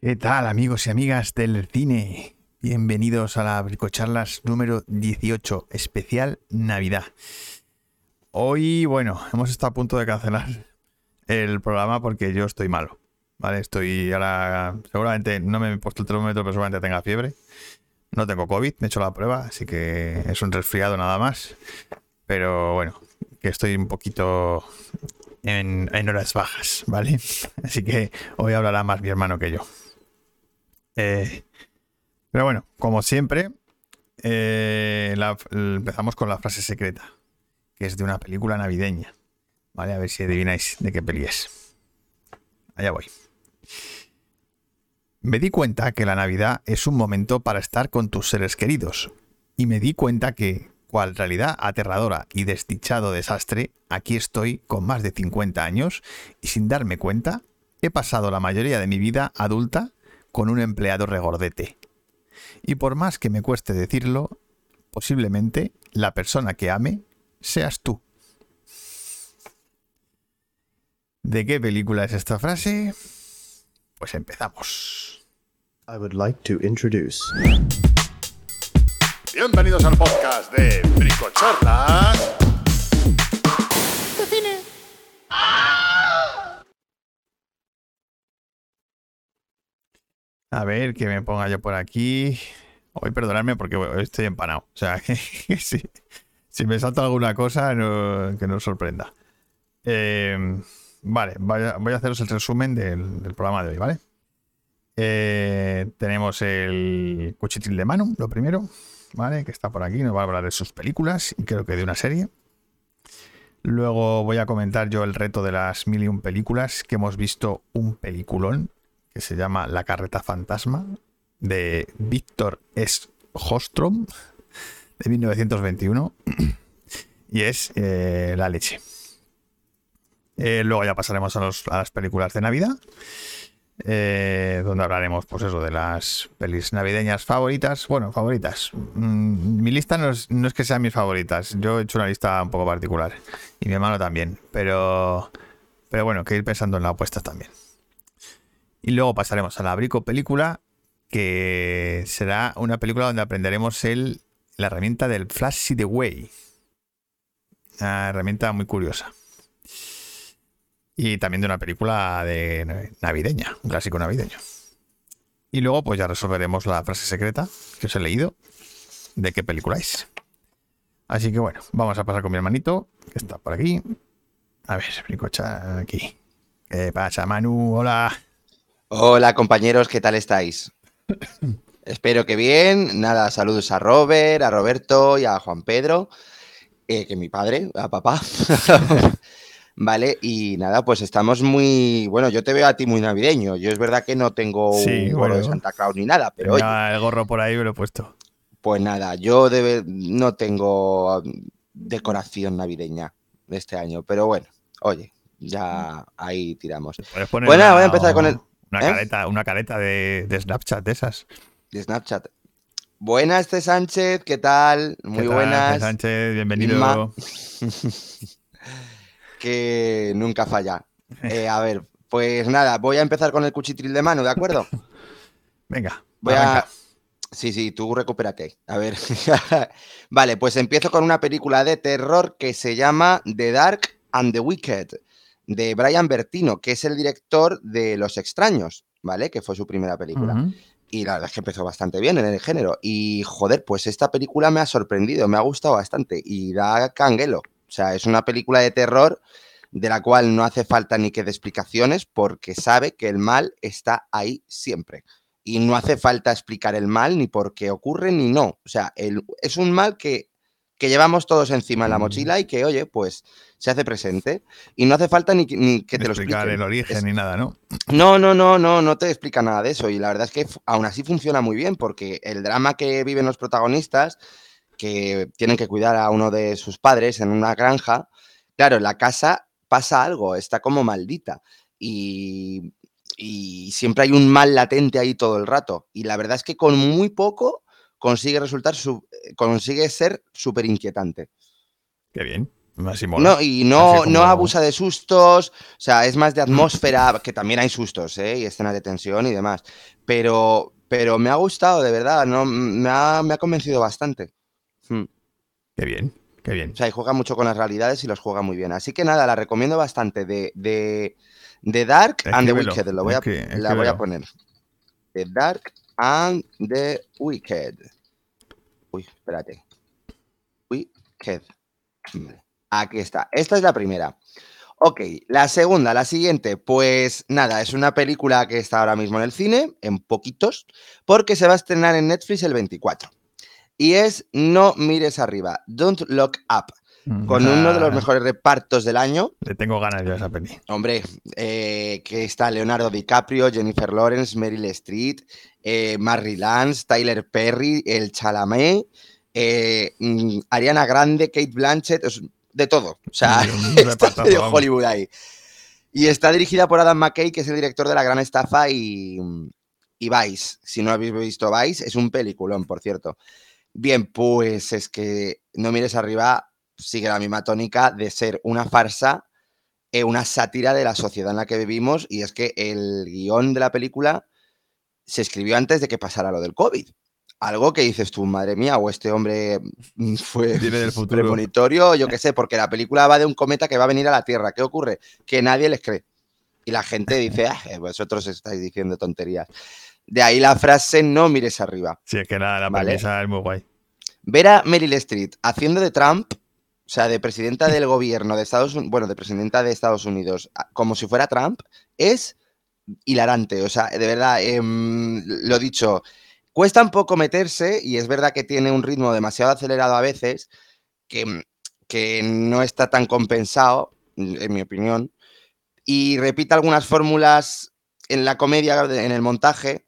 ¿Qué tal amigos y amigas del cine? Bienvenidos a la Bricocharlas número 18, especial Navidad. Hoy, bueno, hemos estado a punto de cancelar el programa porque yo estoy malo. ¿Vale? Estoy ahora. Seguramente no me he puesto el termómetro, pero seguramente tenga fiebre. No tengo COVID, me he hecho la prueba, así que es un resfriado nada más. Pero bueno, que estoy un poquito en, en horas bajas, ¿vale? Así que hoy hablará más mi hermano que yo. Eh, pero bueno, como siempre, eh, empezamos con la frase secreta, que es de una película navideña. ¿Vale? A ver si adivináis de qué peli es. Allá voy. Me di cuenta que la Navidad es un momento para estar con tus seres queridos. Y me di cuenta que, cual realidad aterradora y desdichado desastre, aquí estoy con más de 50 años y sin darme cuenta, he pasado la mayoría de mi vida adulta con un empleado regordete. Y por más que me cueste decirlo, posiblemente la persona que ame seas tú. ¿De qué película es esta frase? Pues empezamos. I would like to introduce Bienvenidos al podcast de Bricocharlas. A ver, que me ponga yo por aquí. Hoy perdonadme porque estoy empanado. O sea, que, si, me salta alguna cosa, que no sorprenda. Eh, vale, voy a, haceros el resumen del, del programa de hoy, ¿vale? Eh, tenemos el cuchitril de Manu, lo primero, ¿vale? Que está por aquí, nos va a hablar de sus películas y creo que de una serie. Luego voy a comentar yo el reto de las mil y un películas que hemos visto un peliculón que se llama La carreta fantasma de Víctor S. Hostrom de 1921 y es eh, la leche. Eh, luego ya pasaremos a, los- a las películas de Navidad, eh, donde hablaremos, pues eso, de las pelis navideñas favoritas. Bueno, favoritas. Mm, mi lista no es, no es que sean mis favoritas. Yo he hecho una lista un poco particular y mi hermano también, pero, pero bueno, que ir pensando en las apuestas también. Y luego pasaremos a la Brico película, que será una película donde aprenderemos el, la herramienta del Flash the Way. Una herramienta muy curiosa. Y también de una película de navideña, un clásico navideño. Y luego pues ya resolveremos la frase secreta que os he leído de qué película es. Así que bueno, vamos a pasar con mi hermanito, que está por aquí. A ver, Bricocha, aquí. ¿Qué pasa, Manu? Hola. Hola compañeros, ¿qué tal estáis? Espero que bien. Nada, saludos a Robert, a Roberto y a Juan Pedro, eh, que es mi padre, a papá. vale, y nada, pues estamos muy. Bueno, yo te veo a ti muy navideño. Yo es verdad que no tengo Sí, un gorro de. Santa Claus ni nada, pero oye, el gorro por ahí, me lo he puesto. pues nada, yo debe- no tengo um, decoración navideña de este año, pero bueno, oye, ya ahí tiramos. Bueno, una, voy a empezar con el- Una ¿eh? careta, una careta de, de Snapchat de esas. de Snapchat. Buenas, este Sánchez, ¿qué tal? Muy ¿Qué tal, buenas. Sánchez, bienvenido. Que nunca falla. Eh, a ver, pues nada, voy a empezar con el cuchitril de mano, ¿de acuerdo? Venga, Voy arranca. a. Sí, sí, tú recupérate. A ver. vale, pues empiezo con una película de terror que se llama The Dark and the Wicked, de Brian Bertino, que es el director de Los Extraños, ¿vale? Que fue su primera película. Y la verdad es que empezó bastante bien en el género. Y joder, pues esta película me ha sorprendido, me ha gustado bastante y da canguelo. O sea, es una película de terror de la cual no hace falta ni que dé explicaciones porque sabe que el mal está ahí siempre. Y no hace falta explicar el mal ni por qué ocurre ni no. O sea, el- es un mal que, que llevamos todos encima en la mochila y que, oye, pues se hace presente. Y no hace falta ni, que- ni que te lo explicar expliquen. el origen Es- ni nada, ¿no? no, no, no, no, no te explica nada de eso. Y la verdad es que aún así funciona muy bien, porque el drama que viven los protagonistas, que tienen que cuidar a uno de sus padres en una granja, claro, en la casa pasa algo, está como maldita. Y, y siempre hay un mal latente ahí todo el rato. Y la verdad es que con muy poco consigue resultar, su- consigue ser súper inquietante. Qué bien. No, y no, como- no abusa de sustos, o sea, es más de atmósfera, que también hay sustos, ¿eh? Y escenas de tensión y demás. Pero, pero me ha gustado, de verdad, no, me, ha, me ha convencido bastante. Hmm. Qué bien, qué bien. O sea, y juega mucho con las realidades y los juega muy bien. Así que nada, la recomiendo bastante. De, de, de Dark and the Wicked, lo voy a, la voy a poner. The Dark and the Wicked. Uy, espérate. Wicked. Vale, Aquí está. Esta es la primera. Ok, la segunda, la siguiente, pues nada, es una película que está ahora mismo en el cine, en poquitos, porque se va a estrenar en Netflix el 24. Y es No mires arriba, Don't Look Up, con uno de los mejores repartos del año. Le tengo ganas yo a esa peli. Hombre, eh, que está Leonardo DiCaprio, Jennifer Lawrence, Meryl Streep, eh, Marry Lance, Tyler Perry, el Chalamet, eh, mm, Ariana Grande, Kate Blanchett, de todo. O sea, está. Hollywood ahí. Y está dirigida por Adam McKay, que es el director de La Gran Estafa y, y Vice. Si no habéis visto Vice, es un peliculón, por cierto. Bien, pues es que No mires arriba sigue la misma tónica de ser una farsa, eh, una sátira de la sociedad en la que vivimos y es que el guion de la película se escribió antes de que pasara lo del COVID. Algo que dices tú, madre mía, o este hombre mm, fue del futuro. premonitorio, yo qué sé, porque la película va de un cometa que va a venir a la Tierra. ¿Qué ocurre? Que nadie les cree. Y la gente dice, ah, vosotros estáis diciendo tonterías. De ahí la frase, no mires arriba. Sí, es que la, la Vale. premisa es muy guay. Ver a Meryl Streep haciendo de Trump, o sea, de presidenta del gobierno de Estados Unidos, bueno, de presidenta de Estados Unidos, como si fuera Trump, es hilarante. O sea, de verdad, em, lo dicho, cuesta un poco meterse y es verdad que tiene un ritmo demasiado acelerado a veces, que, que no está tan compensado, en mi opinión, y repite algunas fórmulas en la comedia, en el montaje,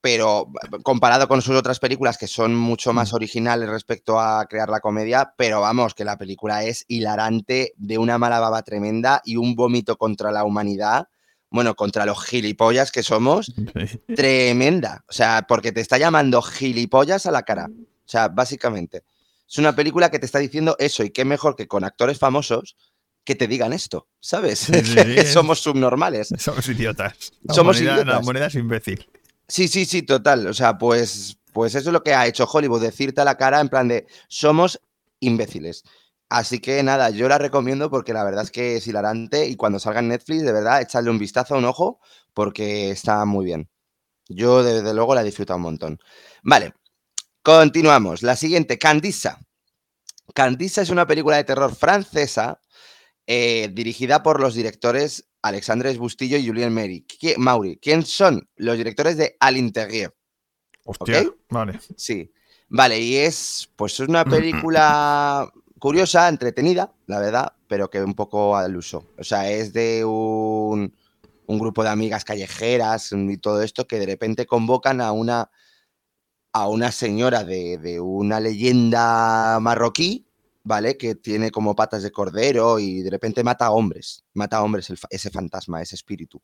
pero comparado con sus otras películas que son mucho más originales respecto a crear la comedia, pero vamos, que la película es hilarante, de una mala baba tremenda y un vómito contra la humanidad, bueno, contra los gilipollas que somos, Sí. tremenda. O sea, porque te está llamando gilipollas a la cara. O sea, básicamente. Es una película que te está diciendo eso y qué mejor que con actores famosos que te digan esto, ¿sabes? Sí, sí, sí, que es- somos subnormales. Somos idiotas. La Somos humanidad- La idiotas. humanidad es imbécil. Sí, sí, sí, total. O sea, pues, pues eso es lo que ha hecho Hollywood, decirte a la cara en plan de somos imbéciles. Así que nada, yo la recomiendo porque la verdad es que es hilarante y cuando salga en Netflix, de verdad, echadle un vistazo, un ojo, porque está muy bien. Yo desde luego la he disfrutado un montón. Vale, continuamos. La siguiente, Candisa. Candisa es una película de terror francesa eh, dirigida por los directores Alexandre Bustillo y Julien Meri. ¿Qui- Mauri. ¿Quién son? Los directores de Al Interieur. Hostia. Vale. Sí. Vale, y es pues es una película curiosa, entretenida, la verdad, pero que un poco al uso. O sea, es de un, grupo de amigas callejeras y todo esto que de repente convocan a una a una señora de, una leyenda marroquí, ¿vale? Que tiene como patas de cordero y de repente mata a hombres. Mata a hombres ese fantasma, ese espíritu.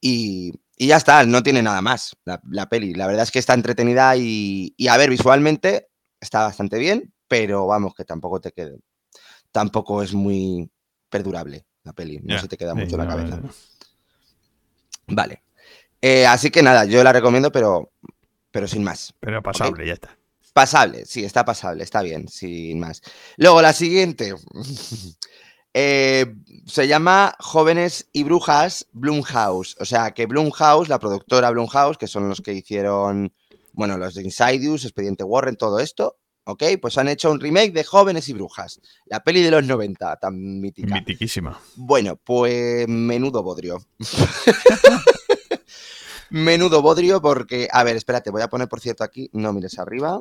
Y, ya está, no tiene nada más la, la peli. La verdad es que está entretenida y, y, a ver, visualmente está bastante bien, pero vamos, que tampoco te quede. Tampoco es muy perdurable la peli, no se te queda sí, mucho en la no, cabeza. no, no. Vale. Eh, así que nada, yo la recomiendo, pero, pero sin más. Pero pasable, ya está. Pasable, sí, está pasable, está bien, sin más. Luego, la siguiente. Eh, se llama Jóvenes y Brujas Blumhouse. O sea, que Blumhouse, la productora Blumhouse, que son los que hicieron, bueno, los de Insidious, Expediente Warren, todo esto, ¿ok? Pues han hecho un remake de Jóvenes y Brujas. La peli de los 90, tan mítica. Mitiquísima. Bueno, pues menudo bodrio. menudo bodrio porque, a ver, espérate, voy a poner por cierto aquí, no mires arriba,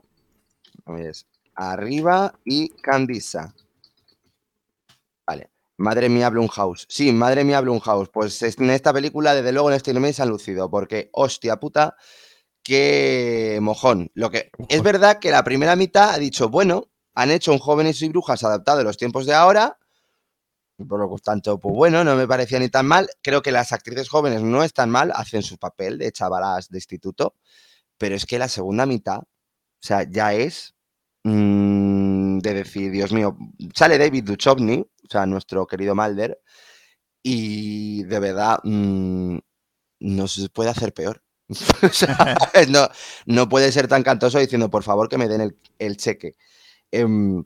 no mires arriba y Candisa. Vale, madre mía Blumhouse. Sí, madre mía Blumhouse. Pues es- en esta película, desde luego, en este anime se han lucido porque, hostia puta, qué mojón. Lo que es Mojón. verdad que la primera mitad ha dicho, bueno, han hecho un Jóvenes y Brujas adaptado a los tiempos de ahora, por lo tanto, pues bueno, no me parecía ni tan mal. Creo que las actrices jóvenes no están mal, hacen su papel de chavalas de instituto, pero es que la segunda mitad, o sea, ya es mm, de decir, Dios mío, sale David Duchovny, o sea, nuestro querido Mulder, y de verdad mm, no se puede hacer peor. No, no puede ser tan cantoso diciendo, por favor, que me den el, el cheque. Em,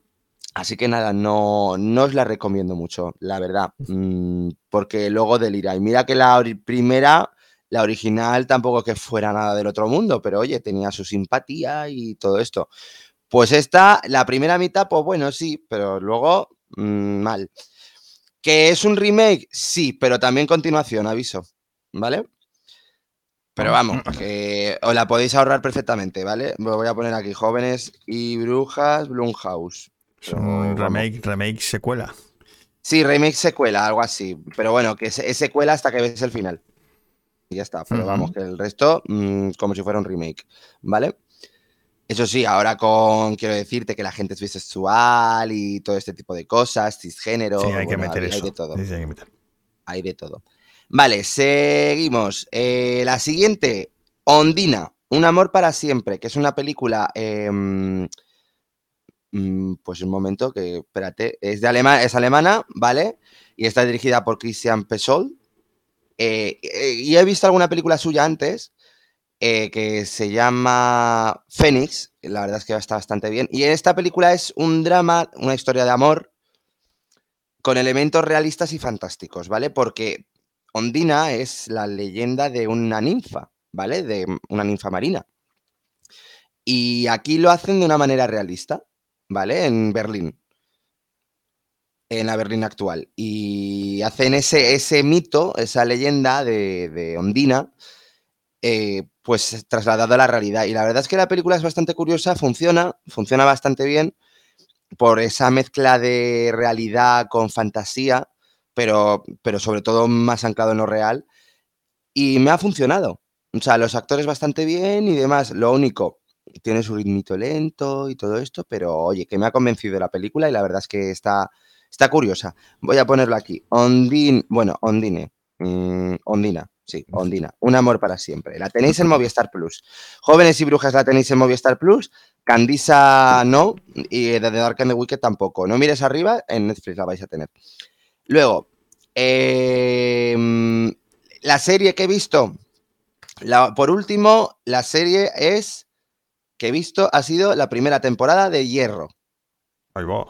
así que nada, no, no os la recomiendo mucho, la verdad, mm, porque luego delira. Y mira que la primera, la original, tampoco que fuera nada del otro mundo, pero oye, tenía su simpatía y todo esto. Pues esta, la primera mitad, pues bueno, sí, pero luego mm, mal. ¿Que es un remake? Sí, pero también continuación, aviso, ¿vale? Pero vamos, que os la podéis ahorrar perfectamente, ¿vale? Me voy a poner aquí jóvenes y brujas Blumhouse. Es un remake, remake secuela. Sí, remake secuela, algo así. Pero bueno, que es, es secuela hasta que ves el final. Y ya está. Pero vamos, que el resto, mm, como si fuera un remake, ¿vale? Eso sí, ahora con, quiero decirte que la gente es bisexual y todo este tipo de cosas, cisgénero. Sí, hay que bueno, meter hay- eso. Hay de todo. Sí, sí, hay que meter. Hay de todo. Vale, seguimos. Eh, la siguiente, Ondina, Un amor para siempre, que es una película. em, mm, pues un momento, que espérate, es, de alema- es alemana, ¿vale? Y está dirigida por Christian Pesol. Eh, eh, y he visto alguna película suya antes que se llama Fénix. La verdad es que está bastante bien. Y en esta película es un drama, una historia de amor con elementos realistas y fantásticos, ¿vale? Porque Ondina es la leyenda de una ninfa, ¿vale? De una ninfa marina. Y aquí lo hacen de una manera realista, ¿vale? En Berlín. En la Berlín actual. Y hacen ese, ese mito, esa leyenda de, de Ondina, eh, pues trasladado a la realidad. Y la verdad es que la película es bastante curiosa, funciona, funciona bastante bien por esa mezcla de realidad con fantasía, pero, pero sobre todo más anclado en lo real. Y me ha funcionado. O sea, los actores bastante bien y demás. Lo único, tiene su ritmito lento y todo esto, pero oye, que me ha convencido la película y la verdad es que está, está curiosa. Voy a ponerlo aquí. Ondine, bueno, Ondine. mm, Ondina, sí, Ondina. Un amor para siempre. La tenéis en Movistar Plus. Jóvenes y brujas la tenéis en Movistar Plus. Candisa no. Y The Dark and the Wicked tampoco. No mires arriba, en Netflix la vais a tener. Luego, eh, la serie que he visto. La- por último, la serie es que he visto ha sido la primera temporada de Hierro. Ahí va.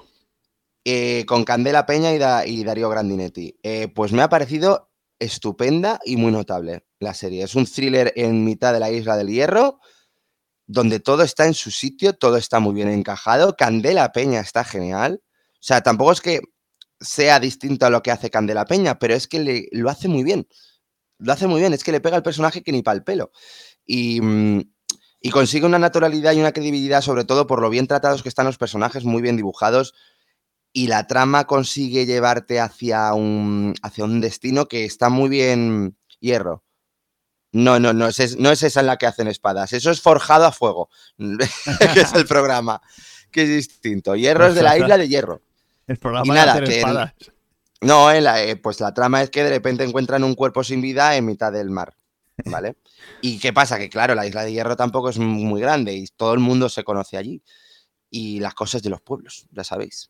eh, con Candela Peña y, Da- y Darío Grandinetti. Eh, pues me ha parecido estupenda y muy notable la serie. Es un thriller en mitad de la isla del Hierro, donde todo está en su sitio, todo está muy bien encajado. Candela Peña está genial. O sea, tampoco es que sea distinto a lo que hace Candela Peña, pero es que le- lo hace muy bien. Lo hace muy bien, es que le pega al personaje que ni pa'l pelo. Y, mm, y consigue una naturalidad y una credibilidad, sobre todo por lo bien tratados que están los personajes, muy bien dibujados. Y la trama consigue llevarte hacia un, hacia un destino que está muy bien hierro. No, no, no es, no es esa en la que hacen espadas. Eso es forjado a fuego, que es el programa, que es distinto. Hierro es de la isla de hierro. El programa Y de nada, hacer que el- espadas. No, eh, eh, pues la trama es que de repente encuentran un cuerpo sin vida en mitad del mar, ¿vale? ¿Y qué pasa? Que claro, la isla de Hierro tampoco es muy grande y todo el mundo se conoce allí. Y las cosas de los pueblos, ya sabéis.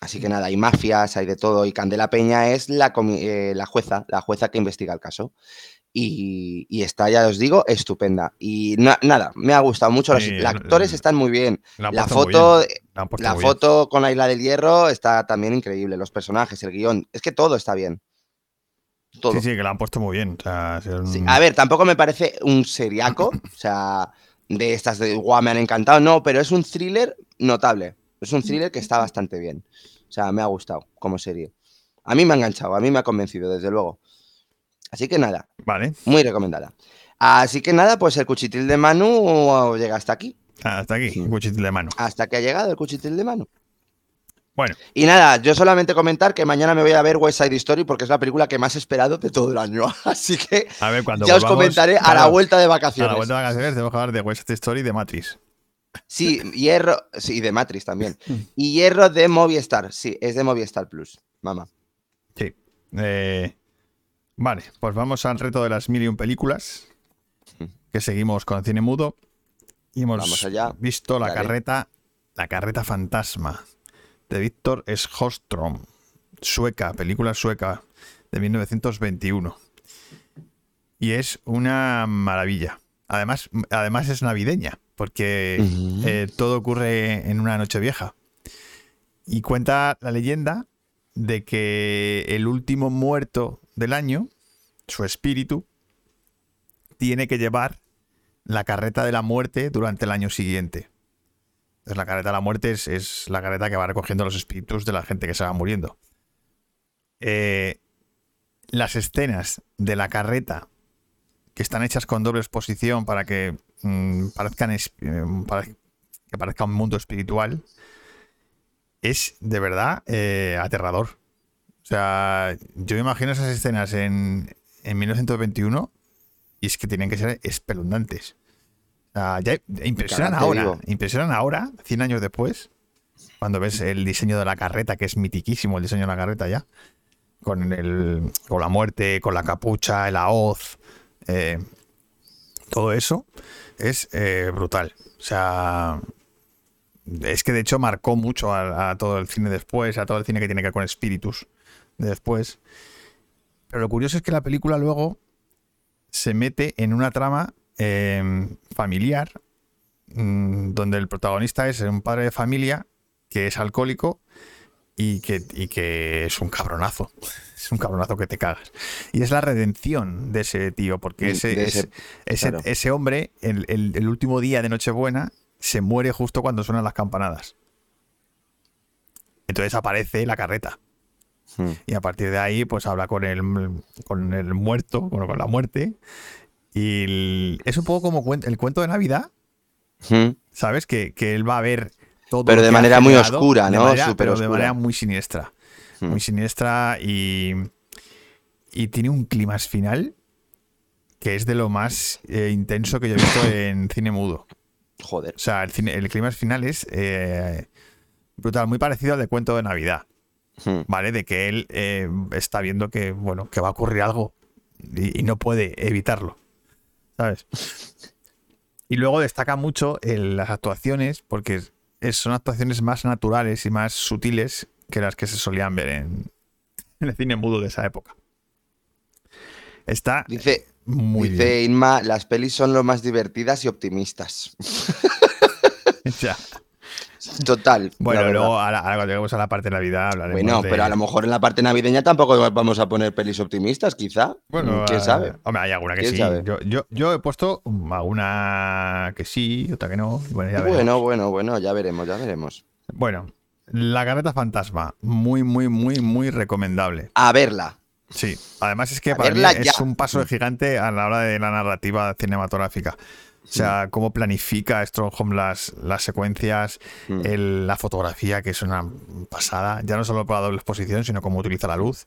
Así que nada, hay mafias, hay de todo. Y Candela Peña es la, eh, la jueza, la jueza que investiga el caso. Y, y está, ya os digo, estupenda. Y na- nada, me ha gustado mucho. Los, Sí, actores están muy bien. La, foto, bien, la han puesto la bien. foto con la isla del hierro está también increíble. Los personajes, el guion. Es que todo está bien. Todo. Sí, sí, que la han puesto muy bien. O sea, es un- Sí, A ver, tampoco me parece un seriaco. o sea, de estas de guau, me han encantado. No, pero es un thriller notable. Es un thriller que está bastante bien. O sea, me ha gustado como serie. A mí me ha enganchado, a mí me ha convencido, desde luego. Así que nada, Vale, muy recomendada. Así que nada, pues el cuchitril de Manu llega hasta aquí. Hasta aquí, Sí. de mano. Hasta que ha llegado el cuchitril de Manu. Bueno, Y nada, yo solamente comentar que mañana me voy a ver West Side Story porque es la película que más he esperado de todo el año. Así que a ver, cuando ya os comentaré a la vuelta de A vacaciones. la vuelta de vacaciones tenemos que hablar de West Side Story y de Matrix. Sí, Hierro, sí, y de Matrix también. Y Hierro de Movistar, sí, es de Movistar Plus, mamá. Sí. Eh, vale, pues vamos al reto de las mil y un películas. Que seguimos con cine mudo. Y hemos Vamos allá. visto La Dale. carreta La carreta fantasma de Víctor Schostrom, sueca, película sueca de 1921. Y es una maravilla. Además, además es navideña, porque eh, todo ocurre en una noche vieja. Y cuenta la leyenda de que el último muerto del año, su espíritu, tiene que llevar la carreta de la muerte durante el año siguiente. Entonces, la carreta de la muerte es, es la carreta que va recogiendo los espíritus de la gente que se va muriendo. Eh, las escenas de la carreta que están hechas con doble exposición para que mm, parezcan eh, para que parezca un mundo espiritual es de verdad eh, aterrador. O sea, yo me imagino esas escenas en, en 1921 y es que tienen que ser espeluznantes. Ya impresionan ahora, digo. impresionan ahora, 100 años después, cuando ves el diseño de la carreta, que es mitiquísimo el diseño de la carreta ya, con, el, con la muerte, con la capucha, la hoz, eh, todo eso es eh, brutal. O sea, es que de hecho marcó mucho a, a todo el cine después, a todo el cine que tiene que ver con espíritus de después. Pero lo curioso es que la película luego se mete en una trama eh, familiar mm, donde el protagonista es un padre de familia que es alcohólico y que, y que es un cabronazo. Es un cabronazo que te cagas. Y es la redención de ese tío, porque ese, ese- ese, ese- claro. ese hombre, el, el- el último día de Nochebuena, se muere justo cuando suenan las campanadas. Entonces aparece la carreta. Hmm. Y a partir de ahí, pues habla con el, con el muerto, bueno, con la muerte. Y el- es un poco como cuen- el cuento de Navidad, Hmm. ¿sabes? Que, que él va a ver todo. Pero de manera muy oscura, de ¿no? manera- Súper pero de manera muy siniestra. Hmm. Muy siniestra y. Y tiene un clima final que es de lo más eh, intenso que yo he visto en cine mudo. Joder. O sea, el, cine, el clima final es eh, brutal, muy parecido al de cuento de Navidad. Hmm. ¿vale? De que él eh, está viendo que, bueno, que va a ocurrir algo y, y no puede evitarlo, ¿sabes? Y luego destaca mucho en las actuaciones, porque es- son actuaciones más naturales y más sutiles que las que se solían ver en, en el cine mudo de esa época. Está Dice, muy dice Inma, las pelis son lo más divertidas y optimistas. Ya. Total. Bueno, la verdad. luego ahora, ahora cuando lleguemos a la parte de Navidad hablaremos Bueno, de- pero a lo mejor en la parte navideña tampoco vamos a poner pelis optimistas, quizá. Bueno, ¿quién eh, sabe? Hombre, hay alguna que ¿Quién sí. Yo, yo, yo he puesto alguna que sí, otra que no. Bueno, ya. Bueno, bueno, bueno, ya veremos, ya veremos. Bueno, La Carreta Fantasma. Muy, muy, muy, muy recomendable. A verla. Sí. Además es que A para mí es un paso gigante a la hora de la narrativa cinematográfica. O sea, cómo planifica Strongholm las, las secuencias, Mm. el- la fotografía, que es una pasada. Ya no solo por la doble exposición, sino cómo utiliza la luz.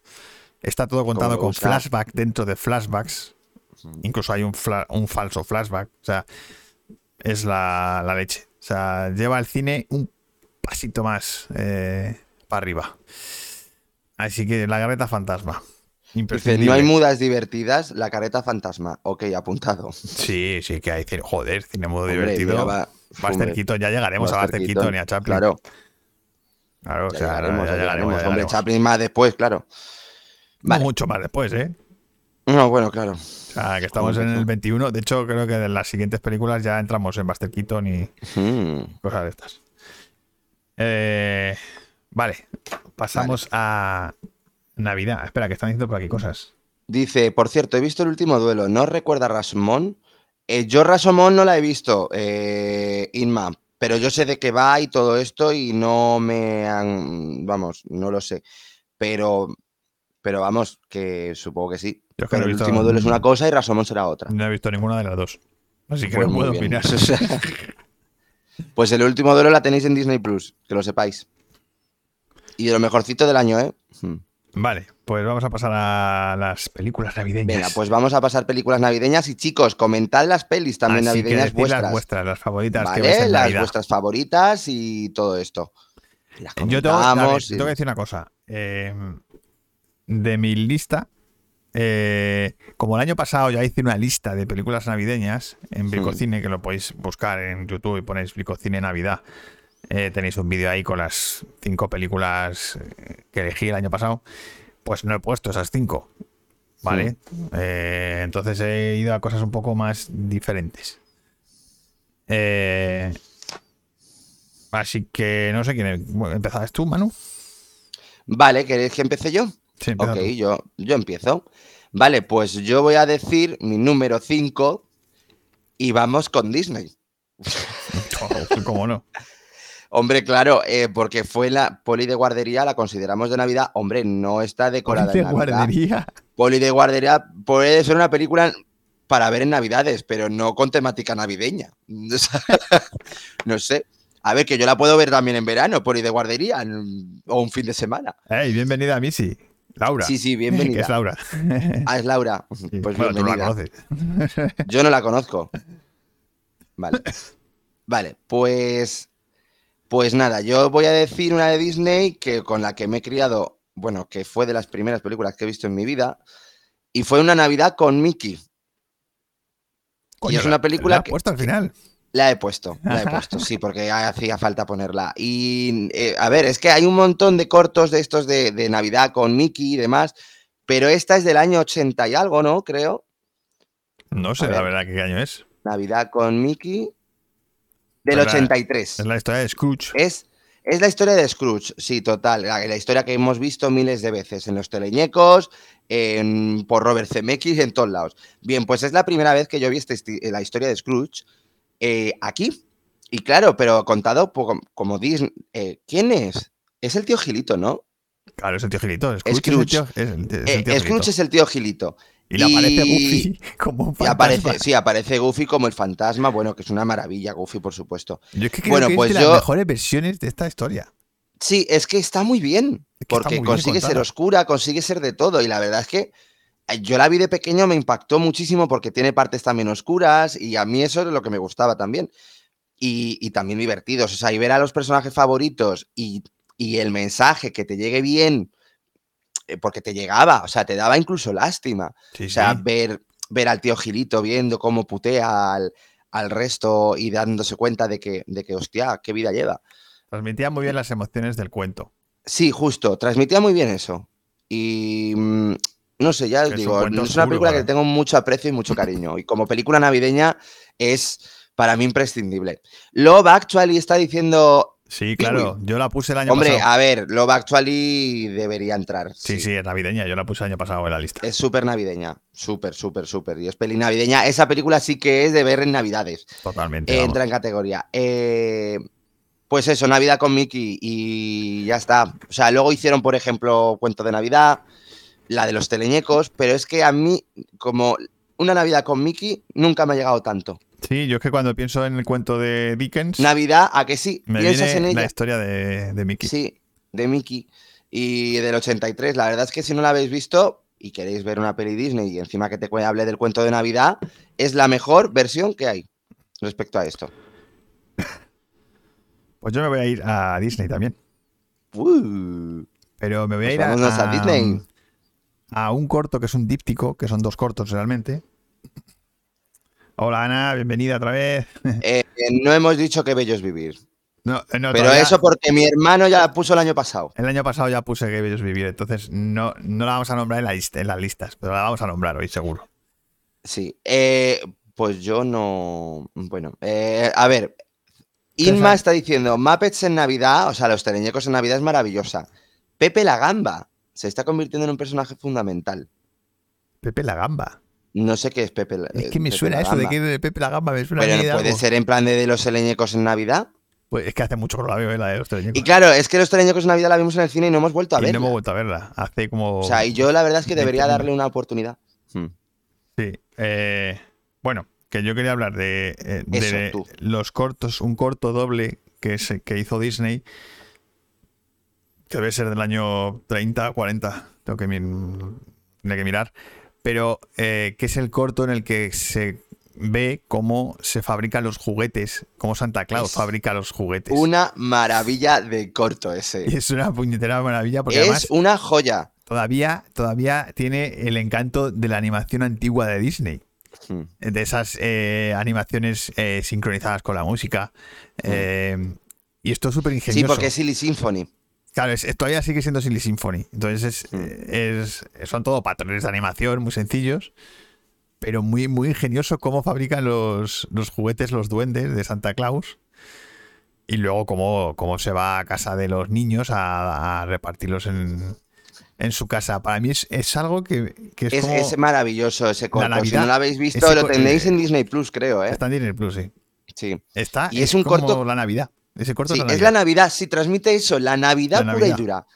Está todo contado con flashback dentro de flashbacks. Incluso hay un, fla- un falso flashback. O sea, es la, la leche. O sea, lleva el cine un pasito más eh, para arriba. Así que la garreta fantasma. Dice, no hay mudas divertidas, la careta fantasma. Ok, apuntado. Sí, sí que hay cine. Joder, cine modo Hombre, divertido. mira, va- Buster hombre, Keaton, ya llegaremos a Buster Keaton, Keaton y a Chaplin. Claro, Claro, o ya sea, llegaremos, ya ya llegaremos, llegaremos. ya Hombre. Chaplin más después, claro. Vale. mucho más después, ¿eh? No, bueno, claro. O sea, que estamos en el 21. De hecho, creo que en las siguientes películas ya entramos en Buster Keaton y Hmm. cosas de estas. Eh, vale, pasamos a Navidad. Espera, que están diciendo por aquí cosas. Dice, por cierto, he visto el último duelo. ¿No recuerda Rasmón? Eh, yo Rasomón no la he visto, eh, Inma, pero yo sé de qué va y todo esto y no me han, vamos, no lo sé. Pero, pero vamos, que supongo que sí. Yo que Pero no he el último duelo es una cosa y Rasomón será otra. No he visto ninguna de las dos. Así que Pues no puedo bien. opinar. Pues el último duelo la tenéis en Disney Plus, que lo sepáis. Y de lo mejorcito del año, ¿eh? Hmm. Vale, pues vamos a pasar a las películas navideñas. Venga, pues vamos a pasar películas navideñas y chicos, comentad las pelis también Así que navideñas vuestras. las vuestras, las favoritas que ¿Vale? en Las Navidad. vuestras favoritas y todo esto. Las Yo tengo, ver, y- tengo que decir una cosa. Eh, de mi lista, eh, como el año pasado ya hice una lista de películas navideñas en Bricocine, que lo podéis buscar en YouTube y ponéis Bricocine Navidad. Eh, tenéis un vídeo ahí con las cinco películas eh, que elegí el año pasado. Pues no he puesto esas cinco. ¿Vale? Eh, entonces he ido a cosas un poco más diferentes. Eh, así que no sé quién. ¿Empezabas tú, Manu? Vale, ¿queréis que empiece yo? Sí, empieza Ok, tú. yo, yo empiezo. Vale, pues yo voy a decir mi número 5 y vamos con Disney. ¿Cómo no? Hombre, claro, eh, porque fue la poli de guardería, la consideramos de Navidad. Hombre, no está decorada de en Navidad. guardería. Poli de guardería puede ser una película para ver en Navidades, pero no con temática navideña. No sé. A ver, que yo la puedo ver también en verano, poli de guardería, en- o un fin de semana. Hey, bienvenida a Missy. Laura. Sí, sí, Que bienvenida. es Laura. Ah, es Laura. Sí, Pues bueno, tú la bienvenida. conoces. Yo no la conozco. Vale. Vale, pues. Pues nada, yo voy a decir una de Disney que con la que me he criado, bueno, que fue de las primeras películas que he visto en mi vida, y fue una Navidad con Mickey. Coño, es una la- película la has que- puesto al final. La he puesto, la he puesto, sí, porque hacía falta ponerla. Y eh, a ver, es que hay un montón de cortos de estos de, de Navidad con Mickey y demás, pero esta es del año 80 y algo, ¿no? Creo. No sé la ver. verdad qué año es. Navidad con Mickey. Del Pues la- 83. Es la historia de Scrooge. Es, es la historia de Scrooge, sí, total. La, la historia que hemos visto miles de veces en los teleñecos, en- por Robert Zemeckis, en todos lados. Bien, pues es la primera vez que yo vi este la historia de Scrooge eh, aquí. Y claro, pero contado como Disney. eh, ¿Quién es? Es el tío Gilito, ¿no? Claro, es el tío Gilito. Scrooge, Scrooge. Es el tío, es el- es el Eh, Scrooge es el tío Gilito. Y le aparece Goofy como un fantasma. aparece, sí, aparece Goofy como el fantasma, bueno, que es una maravilla, Goofy, por supuesto. Yo es que creo Bueno, que pues es de yo- las mejores versiones de esta historia. Sí, es que está muy bien, Es que porque muy bien consigue ser contada. oscura, consigue ser de todo, y la verdad es que eh, yo la vi de pequeño, me impactó muchísimo porque tiene partes también oscuras, y a mí eso es lo que me gustaba también. Y, y también divertidos, o sea, y ver a los personajes favoritos y, y el mensaje que te llegue bien, porque te llegaba, o sea, te daba incluso lástima. Sí, O sea, sí. ver, ver al tío Gilito viendo cómo putea al, al resto y dándose cuenta de que, de que, hostia, qué vida lleva. Transmitía muy bien las emociones del cuento. Sí, justo, transmitía muy bien eso. Y mm, no sé, ya os Es un digo, es una oscuro, película que tengo mucho aprecio y mucho cariño. Y como película navideña es para mí imprescindible. Love Actually está diciendo, Sí, claro. Yo la puse el año hombre, pasado. a ver, Love Actually debería entrar. Sí, sí, es navideña. Yo la puse el año pasado en la lista. Es súper navideña, súper, súper, súper. Y es peli navideña. Esa película sí que es de ver en Navidades. Totalmente. Eh, entra en categoría. Eh, pues eso, Navidad con Mickey y ya está. O sea, luego hicieron, por ejemplo, Cuento de Navidad, la de los teleñecos, pero es que a mí, como una Navidad con Mickey, nunca me ha llegado tanto. Sí, yo es que cuando pienso en el cuento de Dickens, Navidad, ¿a que sí? me ¿Piensas viene en la ella? historia de, de Mickey. Sí, de Mickey. Y del 83, la verdad es que si no la habéis visto y queréis ver una peli Disney y encima que te hable del cuento de Navidad, es la mejor versión que hay respecto a esto. Pues yo me voy a ir a Disney también. Uh, Pero me voy a Pues ir a, a Disney. a un corto que es un díptico, que son dos cortos realmente. Hola Ana, bienvenida otra vez. eh, no hemos dicho que bello es vivir. No, eh, no, Pero todavía- eso porque mi hermano ya la puso el año pasado. El año pasado ya puse que bellos vivir, entonces no, no la vamos a nombrar en, la lista- en las listas, pero la vamos a nombrar hoy seguro. Sí. Eh, pues yo no. Bueno, eh, a ver. ¿Qué Inma está diciendo: Muppets en Navidad, o sea, los teleñecos en Navidad es maravillosa. Pepe la Gamba se está convirtiendo en un personaje fundamental. Pepe la Gamba. No sé qué es Pepe la Es que me Pepe suena eso de que de Pepe la Gamba me suena Pero de puede algo. ser en plan de, de los teleñecos en Navidad. Pues es que hace mucho que no la veo, eh, la de los teleñecos. Y claro, es que los teleñecos en Navidad la vimos en el cine y no hemos vuelto a Y no ver. hemos vuelto a verla. Hace como. O sea, y yo la verdad es que 20 debería darle una oportunidad. Hmm. Sí. eh, bueno, que yo quería hablar de, eh, de Eso, los cortos, un corto doble que, se, que hizo Disney, que debe ser del año 30, 40, tengo que, mir- tendré que mirar, pero eh, que es el corto en el que se ve cómo se fabrican los juguetes, cómo Santa Claus Es fabrica los juguetes. Una maravilla de corto ese. Y es una puñetera maravilla porque es además una joya. todavía, todavía tiene el encanto de la animación antigua de Disney. Hmm. de esas eh, animaciones eh, sincronizadas con la música. Mm. Eh, Y esto es súper Sí, ingenioso. porque es Silly Symphony. Claro, es- todavía sigue siendo Silly Symphony. Entonces es, Mm. es- son todo patrones de animación muy sencillos, pero muy, muy ingenioso cómo fabrican los, los juguetes, los duendes de Santa Claus. Y luego cómo, cómo se va a casa de los niños a, a repartirlos en, en su casa. Para mí es, es algo que, que es, Es, como... es maravilloso ese corto. Si Navidad, no lo habéis visto, lo tenéis eh, en Disney Plus, creo, ¿eh? Está en Disney Plus, sí. Sí. Está, Y es un como corto- la Navidad. Ese corto Sí, es la es Navidad. la Navidad, sí, transmite eso, la Navidad, La pura y dura.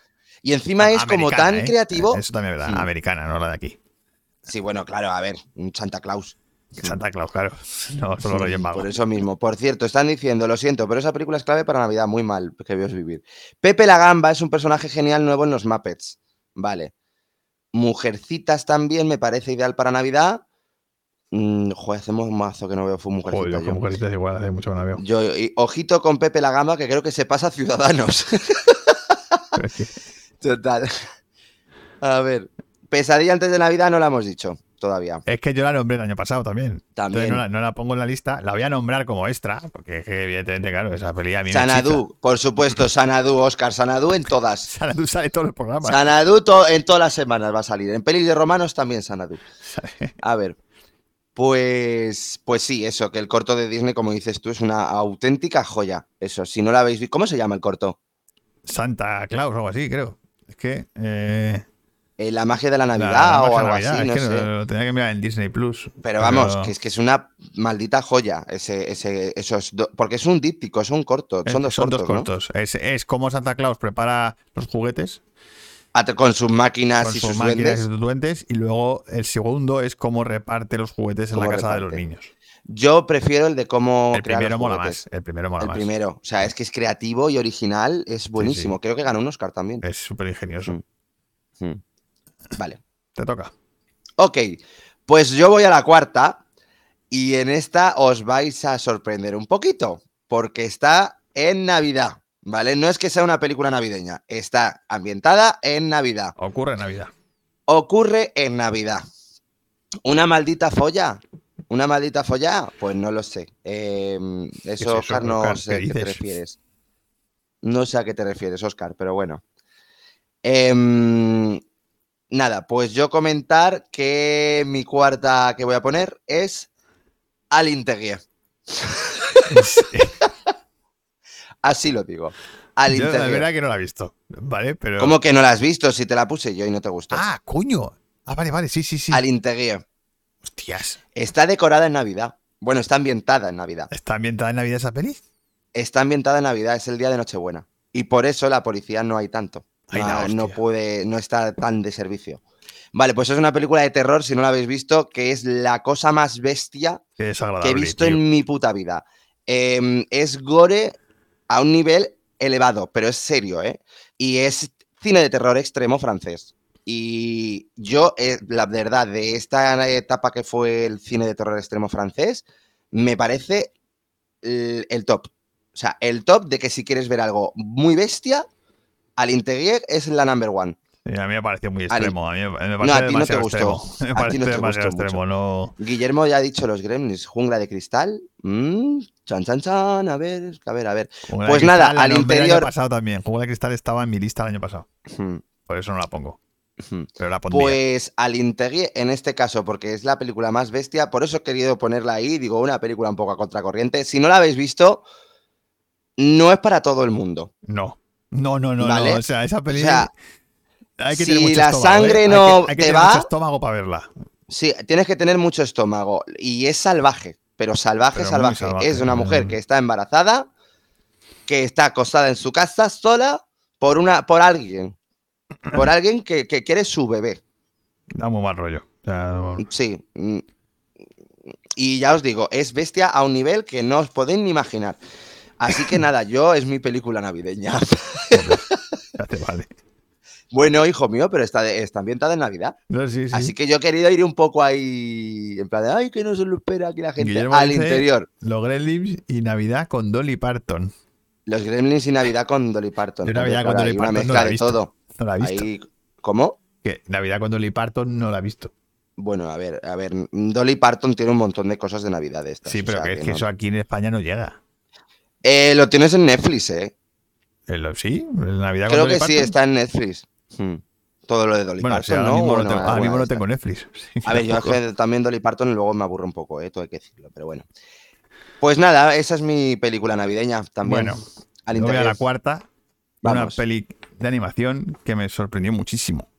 Y encima es como tan ¿eh? creativo. Eso también es verdad. Americana, no la de aquí. Sí, bueno, claro, a ver, un Santa Claus. Santa Claus, claro. No, solo Magos. Por eso mismo. Por cierto, están diciendo, lo siento, pero esa película es clave para Navidad. Muy mal, que veos vivir. Pepe la Gamba es un personaje genial nuevo en los Muppets. Vale. Mujercitas también me parece ideal para Navidad. Mm, joder, hacemos mazo que no veo fue Joder, yo con mujercitas igual, hace mucho que no veo. Yo- y ojito con Pepe la Gamba, que creo que se pasa a Ciudadanos. Total. A ver. Pesadilla antes de Navidad no la hemos dicho todavía. Es que yo la nombré el año pasado también. También. Entonces no la, no la pongo en la lista. La voy a nombrar como extra, porque es que, evidentemente, claro, esa peli a mí me. Sanadú, por supuesto, Sanadú, Oscar, Sanadú en todas. Sanadú sale en todos los programas. Sanadú to- en todas las semanas va a salir. En pelis de romanos también Sanadú. A ver. Pues, pues sí, eso, que el corto de Disney, como dices tú, es una auténtica joya. Eso, si no la habéis visto. ¿Cómo se llama el corto? Santa Claus o algo así, creo. Es que... eh, Eh, la magia de la Navidad la o algo Navidad, así, es no que sé. lo, lo tenía que mirar en Disney Plus. Pero vamos, que es que es una maldita joya ese, ese, esos do- porque es un díptico, es un corto, Eh, son dos cortos, ¿no? cortos. Es, es como Santa Claus prepara los juguetes Con sus máquinas con y sus sus máquinas y duendes. sus duendes. Y luego el segundo es cómo reparte los juguetes en la casa de los niños. Yo prefiero el de cómo El crear primero los mola más. El primero mola El más. primero, o sea, es que es creativo y original, es buenísimo. Creo que ganó un Oscar también. Es súper ingenioso. Mm. Mm. Vale. Te toca. Ok, pues yo voy a la cuarta y en esta os vais a sorprender un poquito, porque está en Navidad, ¿vale? No es que sea una película navideña, está ambientada en Navidad. Ocurre en Navidad. Ocurre en Navidad. ¿Una maldita folla? ¿Una maldita folla? Pues no lo sé. Eh, eso, es eso, Oscar, no sé ¿Qué a qué te refieres. No sé a qué te refieres, Oscar, pero bueno. Em, nada, pues yo comentar que mi cuarta que voy a poner es Al Integrier. Así lo digo. Al Yo la Integrier. verdad que no la he visto. Vale, pero. ¿Cómo que no la has visto si te la puse yo y no te gustó? Ah, coño. Ah, vale, vale, sí, sí, sí. Al Integrier. Hostias. Está decorada en Navidad. Bueno, está ambientada en Navidad. ¿Está ambientada en Navidad esa peli? Está ambientada en Navidad, es el día de Nochebuena. Y por eso la policía no hay tanto. Ay, no, puede, no está tan de servicio. Vale, pues es una película de terror, si no la habéis visto, que es la cosa más bestia que he visto tío. en mi puta vida. Em, es gore a un nivel elevado, pero es serio, ¿eh? Y es cine de terror extremo francés. Y yo, eh, la verdad, de esta etapa que fue el cine de terror extremo francés, me parece el, el top. O sea, el top de que si quieres ver algo muy bestia, al Interior es la number one. Sí, a mí me pareció muy extremo. A mí me No, parece a ti no te demasiado gustó. Me A ti parece no te demasiado gustó extremo. No... Guillermo ya ha dicho los gremlins, jungla de cristal. Mm, chan, chan, chan. A ver, a ver, a ver. Pues nada, al nombré El interior- año pasado también. Jungla de Cristal estaba en mi lista el año pasado. Hmm, Por eso no la pongo. hmm. Pero la pondría. Pues al Integri, en este caso, porque es la película más bestia, por eso he querido ponerla ahí, digo, una película un poco a contracorriente. Si no la habéis visto, no es para todo el mundo. No. No, no, no, Vale. no. O sea, esa O sea, hay que si tener mucho la estómago, sangre ¿eh? Hay no que- hay que te tener va- mucho estómago para verla. sí, tienes que tener mucho estómago. Y es salvaje, pero salvaje, Pero salvaje. salvaje, Es una mujer mm. que está embarazada, que está acostada en su casa sola por, una, por alguien. Por alguien que, que quiere su bebé. Da muy mal rollo. Sí. Y ya os digo, es bestia a un nivel que no os podéis ni imaginar. Así que nada, yo es mi película navideña. hace vale. Bueno, hijo mío, pero está, de- está ambientada en Navidad. No, sí, sí. Así que yo he querido ir un poco ahí, en plan de, ay, que no se lo espera aquí la gente. Guillermo Al dice- interior. Los Gremlins y Navidad con Dolly Parton. Los Gremlins y Navidad con Dolly Parton. Yo Navidad con Dolly una Parton no mezcla la he de visto. todo. No la he visto. Ahí, ¿Cómo? Que Navidad con Dolly Parton no la he visto. Bueno, a ver, a ver, Dolly Parton tiene un montón de cosas de Navidad de estas. Sí, o pero sea que es que no. eso aquí en España no llega. Eh, lo tienes en Netflix, ¿eh? El- sí, el Navidad Creo con que Dolly sí, Parton. está en Netflix. Hmm. Todo lo de Dolly Bueno, Parton, ahora ¿no? mismo, Bueno, no tengo, ahora mismo no tengo Netflix. Sí, A ver, yo es tampoco. que también Dolly Parton luego me aburre un poco, ¿eh? todo hay que decirlo, pero bueno. Pues nada, esa es mi película navideña también. Bueno, al voy a la cuarta. Una peli de animación que me sorprendió muchísimo.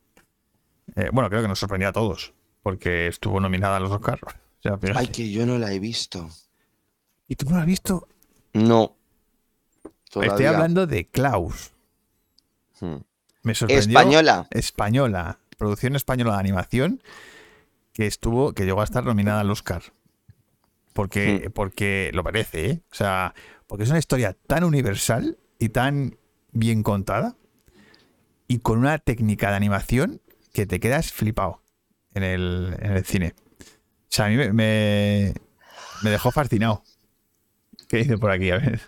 Eh, bueno, creo que nos sorprendió a todos. Porque estuvo nominada a los Oscars. O sea. Ay, que yo no la he visto. ¿Y tú no lo has visto? No. Estoy hablando de Klaus. Hmm. Me sorprendió. Española. Española. Producción española de animación. Que estuvo, que llegó a estar nominada al Oscar. Porque, Hmm. porque lo parece, ¿eh? O sea, porque es una historia tan universal y tan bien contada. Y con una técnica de animación que te quedas flipado en el, en el cine. O sea, a mí me, me, me dejó fascinado. ¿Qué dice por aquí? A ver.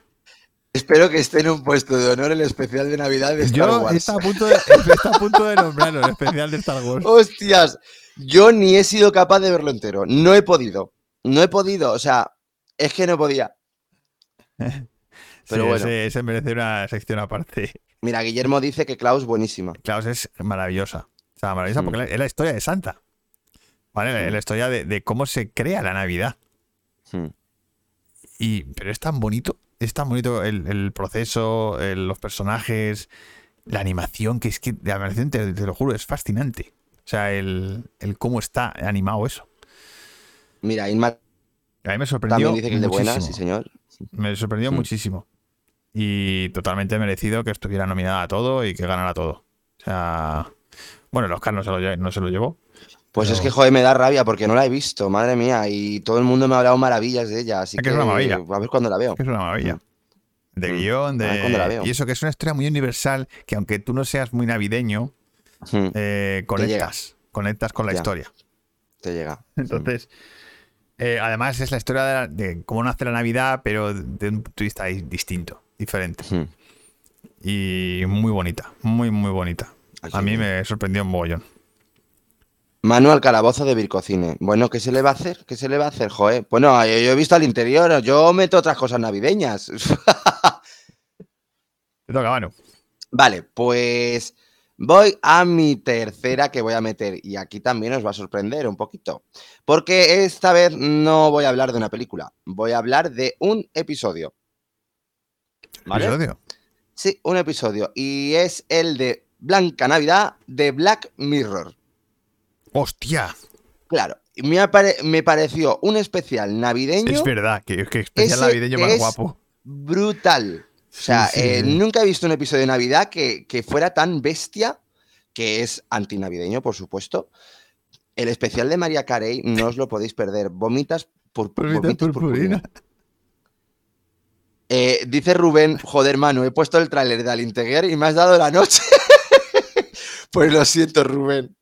Espero que esté en un puesto de honor el especial de Navidad de Star Yo Wars. está a, punto de, está a punto de nombrarlo, el especial de Star Wars. Hostias, yo ni he sido capaz de verlo entero. No he podido. No he podido. O sea, es que no podía. Pero Sí, bueno. ese, ese merece una sección aparte. Mira, Guillermo dice que Klaus buenísima. Klaus es maravillosa. O sea, maravillosa Mm. porque es la historia de Santa. ¿Vale? Mm. La historia de, de cómo se crea la Navidad. Hmm. Y, pero es tan bonito. Es tan bonito el, el proceso, el- los personajes, la animación, que es que la animación, te, te lo juro, es fascinante. O sea, el, el cómo está animado eso. Mira, Inma A mí me sorprendió. también dice que es de buena, muchísimo. sí señor. Me sorprendió Mm. muchísimo. Y totalmente merecido que estuviera nominada a todo y que ganara todo. O sea, bueno, el Oscar no se lo, no se lo llevó. Pues Pero- es que, joder, me da rabia porque no la he visto, madre mía. Y todo el mundo me ha hablado maravillas de ella. Así Es que es una maravilla. a ver cuándo la veo. Es que es una maravilla. De Mm. guion, A ver la de... veo. Y eso que es una historia muy universal que aunque tú no seas muy navideño, Hmm, eh, conectas. Conectas con la Ya. historia. Te llega. Entonces, eh, además es la historia de, la- de cómo nace la Navidad, pero de un punto de vista di- distinto, diferente. Hmm. Y muy bonita, muy, muy bonita. Ay, A mí bien. me sorprendió un mogollón. Manu al calabozo de Vircocine. Bueno, ¿qué se le va a hacer? ¿Qué se le va a hacer, joder? Bueno, yo, yo he visto al interior, yo meto otras cosas navideñas. Te toca, Manu. vale, pues voy a mi tercera que voy a meter. Y aquí también os va a sorprender un poquito. Porque esta vez no voy a hablar de una película, voy a hablar de un episodio. ¿Vale? Episodio. Sí, un episodio. Y es el de Blanca Navidad de Black Mirror. ¡Hostia! Claro, me, me pareció un especial navideño Es verdad, que, que especial navideño más es- guapo. brutal. O sea, Sí, sí, eh, nunca he visto un episodio de Navidad que, que fuera tan bestia, que es antinavideño, por supuesto. El especial de María Carey no os lo podéis perder. Vomitas por Vomitas vomitas purpurina. Eh, dice Rubén, joder, Manu, he puesto el tráiler de Alinteguer y me has dado la noche. pues lo siento, Rubén.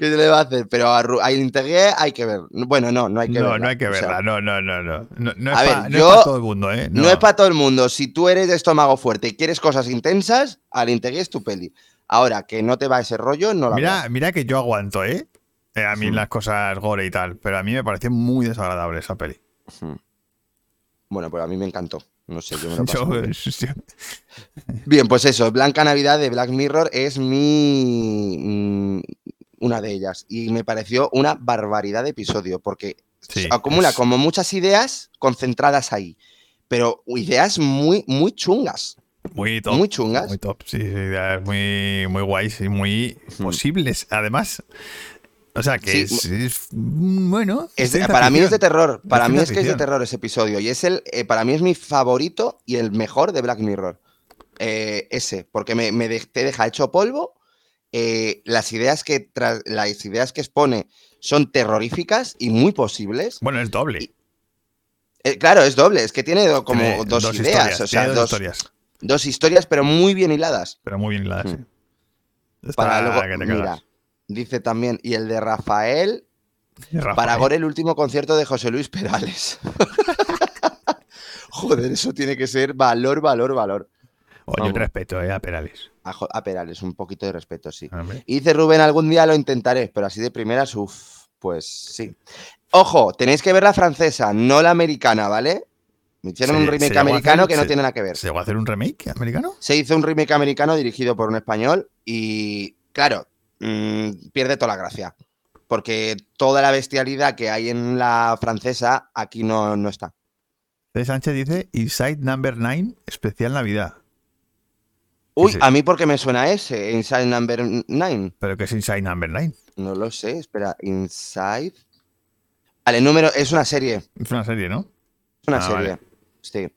¿Qué se le va a hacer? Pero a, a hay que ver. Bueno, no, no hay que No, verla. no hay que O sea, verla. No, no, no, no. No, no es para todo el mundo, ¿eh? No. es para todo el mundo. Si tú eres de estómago fuerte y quieres cosas intensas, Alinteguer es tu peli. Ahora, que no te va ese rollo, no la Mira, mira que yo aguanto, ¿eh? Eh, a mí Sí. las cosas gore y tal, pero a mí me pareció muy desagradable esa peli. Bueno, pues a mí me encantó. No sé, yo me lo paso Bien, pues eso, Blanca Navidad de Black Mirror es mi. Mm, una de ellas. Y me pareció una barbaridad de episodio, porque Sí, acumula es- como muchas ideas concentradas ahí. Pero ideas muy, muy chungas. Muy top. Muy chungas. Muy top, sí, sí, muy, muy guays y muy Ujú. posibles, además. O sea, que Sí, es, es- bueno. Es de- para mí es de terror. Para mí es que es de terror ese episodio. Y es el, eh, para mí es mi favorito y el mejor de Black Mirror. Eh, ese, porque me, me de- te deja hecho polvo. Eh, las, ideas que las ideas que expone son terroríficas y muy posibles. Bueno, es doble. Eh, claro, es doble, es que tiene do- como Tiene dos, ideas, historias, o sea, tiene dos, dos historias, dos historias, pero muy bien hiladas. pero muy bien hiladas. Mm. sí. Está Para luego, que te mira, dice también, y el de Rafael, Rafael. para Gore el último concierto de José Luis Perales. Joder, eso tiene que ser valor, valor, valor. Oye, un respeto, eh, a Perales. A, Perales, un poquito de respeto, sí. Y dice Rubén, algún día lo intentaré, pero así de primeras, uff, pues sí. Ojo, tenéis que ver la francesa, no la americana, ¿vale? Hicieron Se- un remake americano hacer- que no se- tiene nada que ver. ¿Se llegó a hacer un remake americano? Se hizo un remake americano dirigido por un español y, claro, mm, pierde toda la gracia. Porque toda la bestialidad que hay en la francesa aquí no, no está. Sánchez dice Inside Number 9, especial Navidad. Uy, a mí porque me suena ese, Inside Number 9. ¿Pero qué es Inside Number 9? No lo sé, espera, Inside. Vale, número, es una serie. Es una serie, ¿no? Es una Ah, serie. vale. Sí.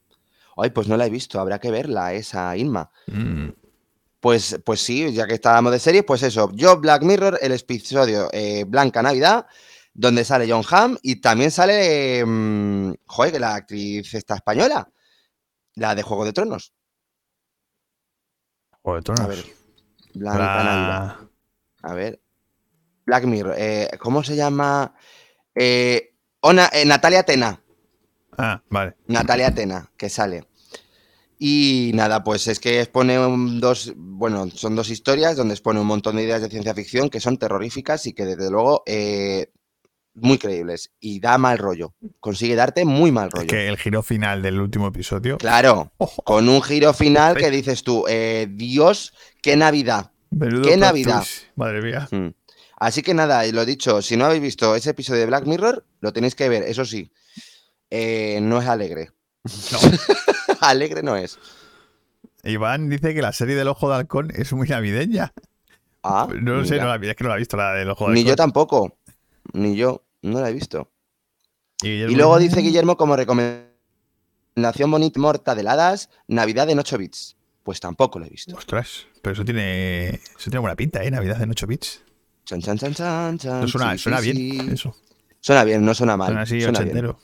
Ay, pues no la he visto, habrá que verla, esa Inma. Mm. Pues, pues sí, ya que estábamos de series, pues eso. Yo, Black Mirror, el episodio eh, Blanca Navidad, donde sale John Hamm y también sale, mm, joder, que la actriz esta española, la de Juego de Tronos. Juego de Tronos. A ver, Blanca La- Navidad. A ver. Black Mirror, eh, ¿cómo se llama? Eh, Ona- eh, Natalia Tena. Ah, vale. Natalia Tena, que sale. Y nada, pues es que expone dos, bueno, son dos historias donde expone un montón de ideas de ciencia ficción que son terroríficas y que desde luego eh, muy creíbles. Y da mal rollo. Consigue darte muy mal Es rollo. que el giro final del último episodio. Claro, Ojo, con un giro final que dices tú, eh, Dios, qué Navidad. menudo qué Navidad. twist, Madre mía. Mm. Así que nada, lo dicho, si no habéis visto ese episodio de Black Mirror, lo tenéis que ver, eso sí. eh, no es alegre. No. alegre no es. Iván dice que la serie del Ojo de Halcón es muy navideña. Ah, No lo sé, mira. no la, es que no la he visto la del Ojo de Ni Halcón. yo tampoco. Ni yo. No la he visto. Y, luego dice Guillermo como recomendación bonita mortadeladas, Navidad en 8 bits. Pues tampoco lo he visto. Ostras, pero eso tiene, eso tiene buena pinta, ¿eh? Navidad en 8 bits. Chan, chan, chan, chan, chan. Suena, sí, suena sí, bien, sí. eso. Suena bien, no suena mal. Suena así suena, bien, ochentero.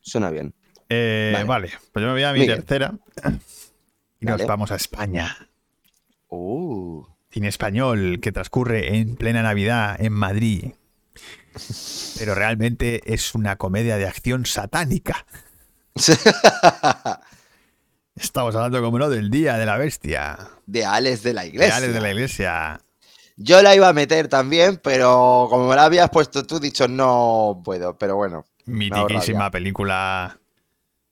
suena bien. Eh, Vale. vale. pues yo me voy a mi Miguel. tercera. Y nos vamos a España. Uh. Cine español que transcurre en plena Navidad en Madrid. Pero realmente es una comedia de acción satánica. Estamos hablando, como no, del Día de la Bestia. de Alex de la Iglesia. Reales de la Iglesia. Yo la iba a meter también, pero como me la habías puesto tú, dicho no puedo. Pero bueno. Mitiquísima película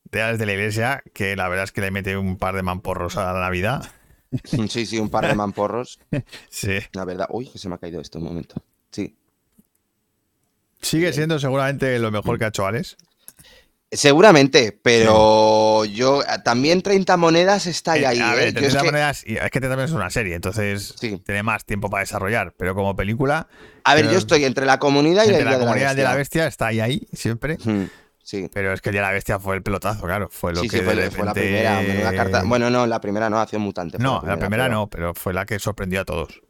de Reales de la Iglesia, que la verdad es que le mete un par de mamporros a la Navidad. Sí, sí, un par de mamporros. Sí. La verdad. Uy, que se me ha caído esto un momento. Sí. Sigue siendo seguramente lo mejor que ha hecho Alex. Seguramente, pero yo también 30 monedas está ahí. Eh, ahí, a ¿eh? ver, Yo de es todas que- es que también es una serie, entonces Sí. tiene más tiempo para desarrollar. Pero como película, a ver, yo estoy entre la comunidad y entre el la Día de la comunidad de la Bestia. está ahí, ahí, siempre. Sí, Pero es que el Día de la Bestia fue el pelotazo, claro. Fue lo sí, que sí, fue, de fue la primera. carta. Bueno, no, la primera no, Acción Mutante. no, la primera pero- no, pero fue la que sorprendió a todos.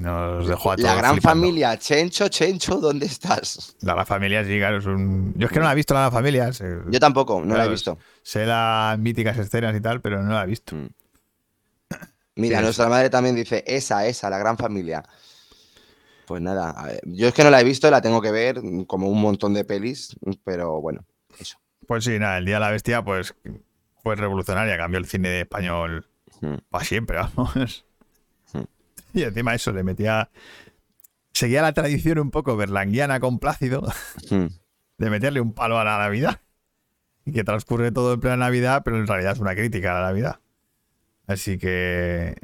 Nos dejó a todos La gran flipando. familia, Chencho, Chencho, ¿dónde estás? La Gran Familia, sí, claro, es un... Yo es que no la he visto la Gran Familia. sé- Yo tampoco, no la he visto. Sé las míticas escenas y tal, pero no la he visto. Mm. Mira, Sí, nuestra madre también dice, esa, esa, la gran familia. Pues nada, a ver, yo es que no la he visto, la tengo que ver, como un montón de pelis, pero bueno, eso. Pues sí, nada, el Día de la Bestia, pues fue revolucionaria, cambió el cine español Mm. para siempre, vamos. Hmm. Y encima eso, le metía. Seguía la tradición un poco berlanguiana con Plácido Mm. de meterle un palo a la Navidad. Y que transcurre todo en plena Navidad, pero en realidad es una crítica a la Navidad. Así que.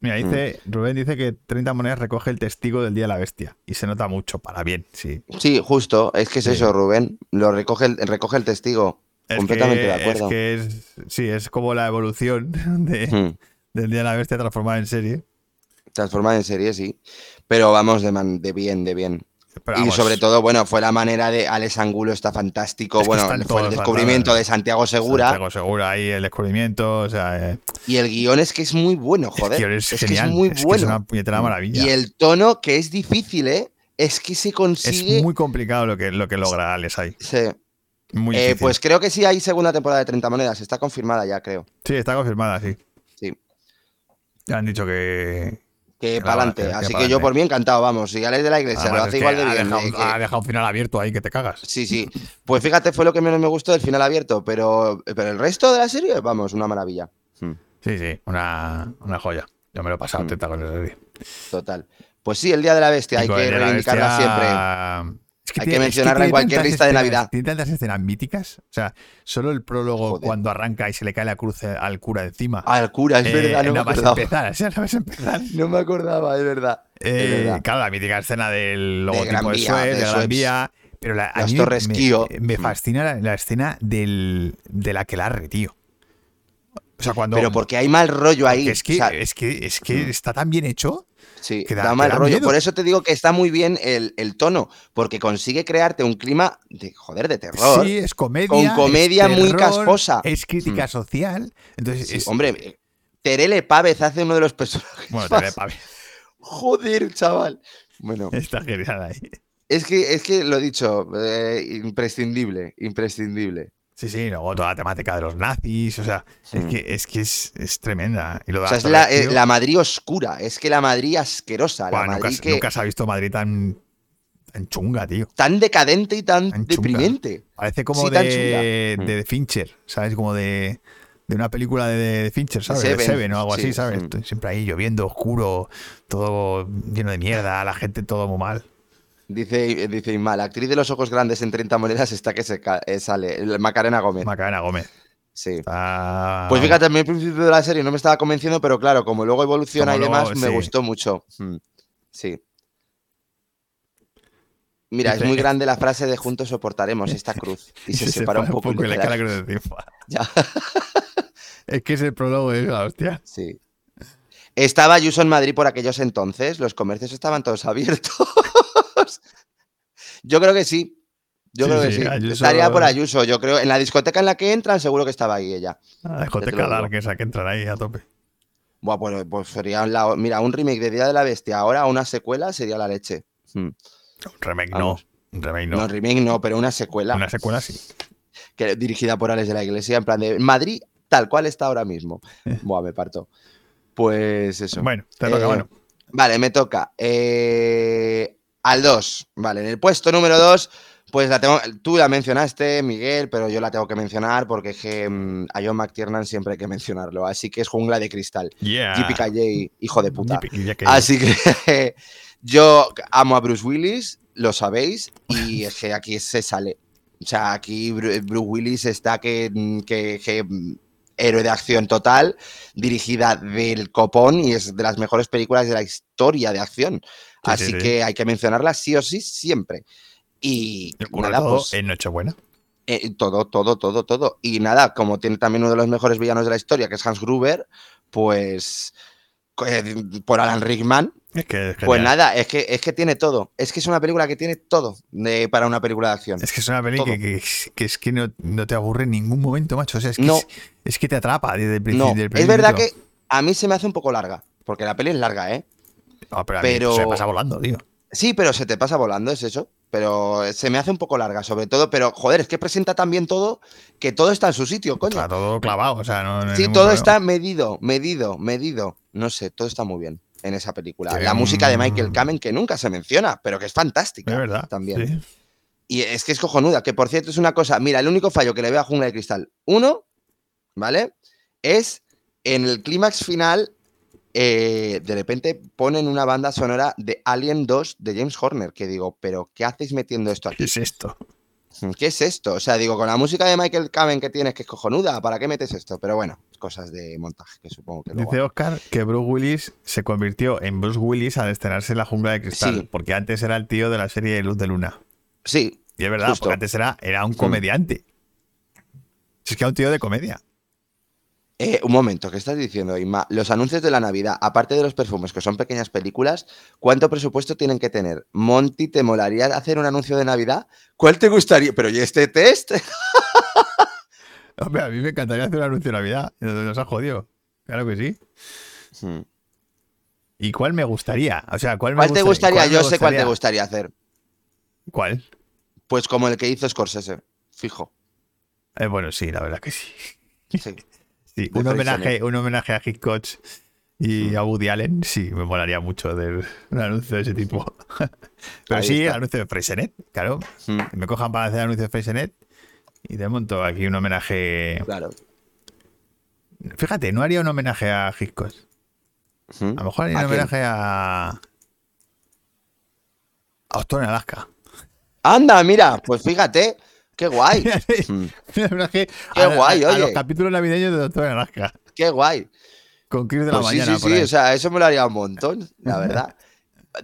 Mira, dice, Rubén dice que 30 monedas recoge el testigo del Día de la Bestia. Y se nota mucho, para bien, sí. Sí, justo, es que es Sí. eso, Rubén, lo recoge el, recoge el testigo. Es Completamente que- de acuerdo. Es que es. Sí, es como la evolución de, Mm. del Día de la Bestia transformada en serie. Transformada en serie, sí. Pero vamos, de, man- de bien, de bien. Pero y sobre todo, bueno, fue la manera de Alex Angulo, está fantástico. Es bueno, fue el descubrimiento de Santiago Segura. Santiago Segura ahí, el descubrimiento, o sea, eh, Y el guion es que es muy bueno, joder. es, es genial. que es muy es bueno. es una puñetera maravilla. Y el tono, que es difícil, ¿eh? Es que se Es consigue. muy complicado lo que, lo que logra Alex ahí. Sí. Muy Eh, pues creo que sí hay segunda temporada de 30 monedas. Está confirmada ya, creo. sí, está confirmada, sí. Sí. Ya han dicho que. Que para adelante. que Así que yo por mí encantado, vamos. Si Alex de la Iglesia Además, lo hace igual de ha, bien. dejado, eh, ha dejado un final abierto ahí que te cagas. Sí, sí. Pues fíjate, fue lo que menos me gustó del final abierto. Pero, pero el resto de la serie, vamos, una maravilla. Hmm, Sí, sí, una, una joya. Yo me lo he pasado Mm. teta con esa serie. Total. Pues sí, el Día de la Bestia, hay Y que el reivindicarla siempre. Bestia, Es que Hay que es mencionarla en cualquier lista de Navidad. Tiene tantas escenas míticas. O sea, solo el prólogo Joder. cuando arranca y se le cae la cruz al cura encima. Al cura, es Eh, verdad, no me más acordaba. empezar, o sea, nada más empezar. No me acordaba, es verdad. Es Eh, verdad. claro, la mítica escena del logotipo de, Suez, de de Gran. Vía. Pero la, a Las mí torres me, Kio. me Mm. fascina la, la escena del, del aquelarre, tío. O sea, cuando. Pero porque hay mal rollo ahí. es que, o sea, es que, es que está tan bien hecho. Sí, que da- da, que mal da rollo. miedo. Por eso te digo que está muy bien el, el tono, porque consigue crearte un clima de, joder, de terror. Sí, es comedia. Con comedia muy casposa. Es crítica Mm. social. Entonces, Sí, es- hombre, eh, Terele Pávez hace uno de los personajes. Bueno, más- te ve, papi. Joder, chaval. Bueno, Está genial ahí. es que, es que lo he dicho, eh, imprescindible, imprescindible. Sí, sí, luego toda la temática de los nazis, o sea, es Mm. que es, que es, es tremenda. Y lo O sea, es la, eh, la Madrid oscura, es que la Madrid asquerosa, buah, la nunca, Madrid se- que nunca se ha visto Madrid tan, tan chunga, tío. tan decadente y tan deprimente. Parece como Sí, de, de Fincher, ¿sabes? Como de, de una película de, Fincher, ¿sabes? De Seven, Seven o algo sí, así, ¿sabes? mm. Siempre ahí lloviendo, oscuro, todo lleno de mierda, la gente todo muy mal. Dice, dice la actriz de los ojos grandes en 30 monedas está que se eh, sale. el- Macarena Gómez. Macarena Gómez. sí. Pues fíjate, a mí al principio de la serie no me estaba convenciendo, pero claro, como luego evoluciona Como y demás, luego, me sí. gustó mucho. Mm, Sí. Mira, Dice- es muy grande la frase de juntos soportaremos esta cruz. Y se, separa un poco. la le- cruz. Ya, Es que ese prólogo es la hostia. sí. Estaba Ayuso en Madrid por aquellos entonces, los comercios estaban todos abiertos. Yo creo que sí. Yo Sí, creo que sí, sí. Ayuso- Estaría por Ayuso, yo creo. En la discoteca en la que entran, seguro que estaba ahí ella. La te discoteca. Dark esa que entran ahí a tope. Buah, pues, pues sería la- mira, un remake de Día de la Bestia, ahora una secuela sería la leche. Hmm. Un remake Vamos. no. Un remake No. no. remake no, pero una secuela Una secuela sí. que, dirigida por Alex de la Iglesia, en plan de Madrid, tal cual está ahora mismo. Buah, me parto. Pues eso. Bueno, te toca, Eh, bueno. Vale, me toca. Eh, al 2. Vale, en el puesto número 2, pues la tengo. Tú la mencionaste, Miguel, pero yo la tengo que mencionar porque es que, mm, a John McTiernan siempre hay que mencionarlo. Así que es Jungla de Cristal. Yeah. JPKJ, hijo de puta. JPKJ. Así que yo amo a Bruce Willis, lo sabéis, y es que aquí se sale. O sea, aquí Bru- Bruce Willis está que, que- que, mm, héroe de acción total, dirigida del copón y es de las mejores películas de la historia de acción. Sí, Así sí, sí. que hay que mencionarla sí o sí siempre. Y nada, todo pues, en Nochebuena. eh, todo, todo, todo, todo. Y nada, como tiene también uno de los mejores villanos de la historia, que es Hans Gruber, pues eh, por Alan Rickman, Es que es pues nada, es que, es que tiene todo. Es que es una película que tiene todo de- para una película de acción. Es que es una Todo. que, que- que es que no, no te aburre en ningún momento, macho. O sea, es que, No. es, es que te atrapa desde el No, principio. del es verdad que a mí se me hace un poco larga, porque la peli es larga, ¿eh? Pero, a mí pero- se me pasa volando, tío. Sí, pero se te pasa volando, es eso. Pero se me hace un poco larga, sobre todo. Pero, joder, es que presenta tan bien todo que todo está en su sitio, coño. Está todo clavado, o sea, no, no Sí, todo problema. está medido, medido, medido. No sé, todo está muy bien en esa película. La música de Michael mm, Kamen, que nunca se menciona, pero que es fantástica. Es verdad. También. sí. Y es que es cojonuda, que por cierto es una cosa. Mira, el único fallo que le veo a Jungla de Cristal, uno, ¿vale? Es en el clímax final, eh, de repente ponen una banda sonora de Alien 2 de James Horner, que digo, pero ¿qué hacéis metiendo esto ¿Qué aquí? es esto? ¿Qué es esto? O sea, digo, con la música de Michael Kamen que tienes, que es cojonuda, ¿para qué metes esto? Pero bueno, cosas de montaje, que supongo que luego Dice Oscar que Bruce Willis se convirtió en Bruce Willis al estrenarse en la jungla de cristal, Sí. porque antes era el tío de la serie Luz de Luna. Sí, Y es verdad, Justo. porque antes era, era un comediante. Si es que era un tío de comedia. Eh, un momento, ¿qué estás diciendo, Inma? Los anuncios de la Navidad, aparte de los perfumes, que son pequeñas películas, ¿cuánto presupuesto tienen que tener? Monty, ¿te molaría hacer un anuncio de Navidad? ¿Cuál te gustaría? Pero ¿y este test? Hombre, a mí me encantaría hacer un anuncio de Navidad. Nos ha jodido. Claro que sí. Hmm. ¿Y cuál me gustaría? O sea, ¿cuál, me ¿Cuál te gustaría? cuál me Yo sé cuál te gustaría? gustaría hacer. ¿Cuál? Pues como el que hizo Scorsese, fijo. Eh, bueno, sí, la verdad que sí. Sí. Sí, un homenaje, un homenaje a Hitchcock y a Woody Allen, sí, me molaría mucho de un anuncio de ese tipo. Pero Ahí sí, el anuncio de Freixenet, claro. Que Me cojan para hacer el anuncio de Freixenet y de monto aquí un homenaje. Claro. Fíjate, no haría un homenaje a Hitchcock. Hmm. A lo mejor haría ¿A un quién? homenaje a. A Austin, Alaska. Anda, mira, pues fíjate, qué guay. Mm, La verdad es que Qué a, guay, a- a oye. los capítulos navideños de Doctor Naranja. Qué guay. Con Chris de la Pues sí, mañana. sí, por sí, ahí. o sea, eso me lo haría un montón, la verdad.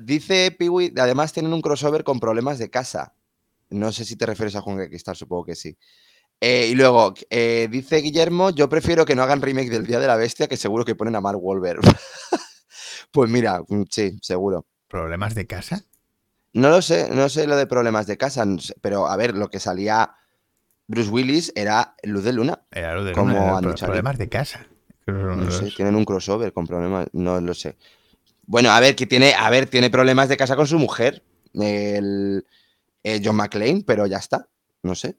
Dice Piwi, además tienen un crossover con problemas de casa. No sé si te refieres a de Cristal, supongo que sí. Eh, y luego, eh, dice Guillermo, yo prefiero que no hagan remake del Día de la Bestia, que seguro que ponen a Mark Wahlberg. pues mira, mm, sí, seguro. ¿Problemas de casa? No lo sé, no sé lo de problemas de casa, no sé, pero a ver, lo que salía Bruce Willis era Luz de Luna. Era lo de Como Luna, era pro- problemas de casa. No sé, tienen un crossover con problemas, no lo sé. Bueno, a ver, que tiene, a ver, tiene problemas de casa con su mujer, el, eh, John McClane, pero ya está, no sé.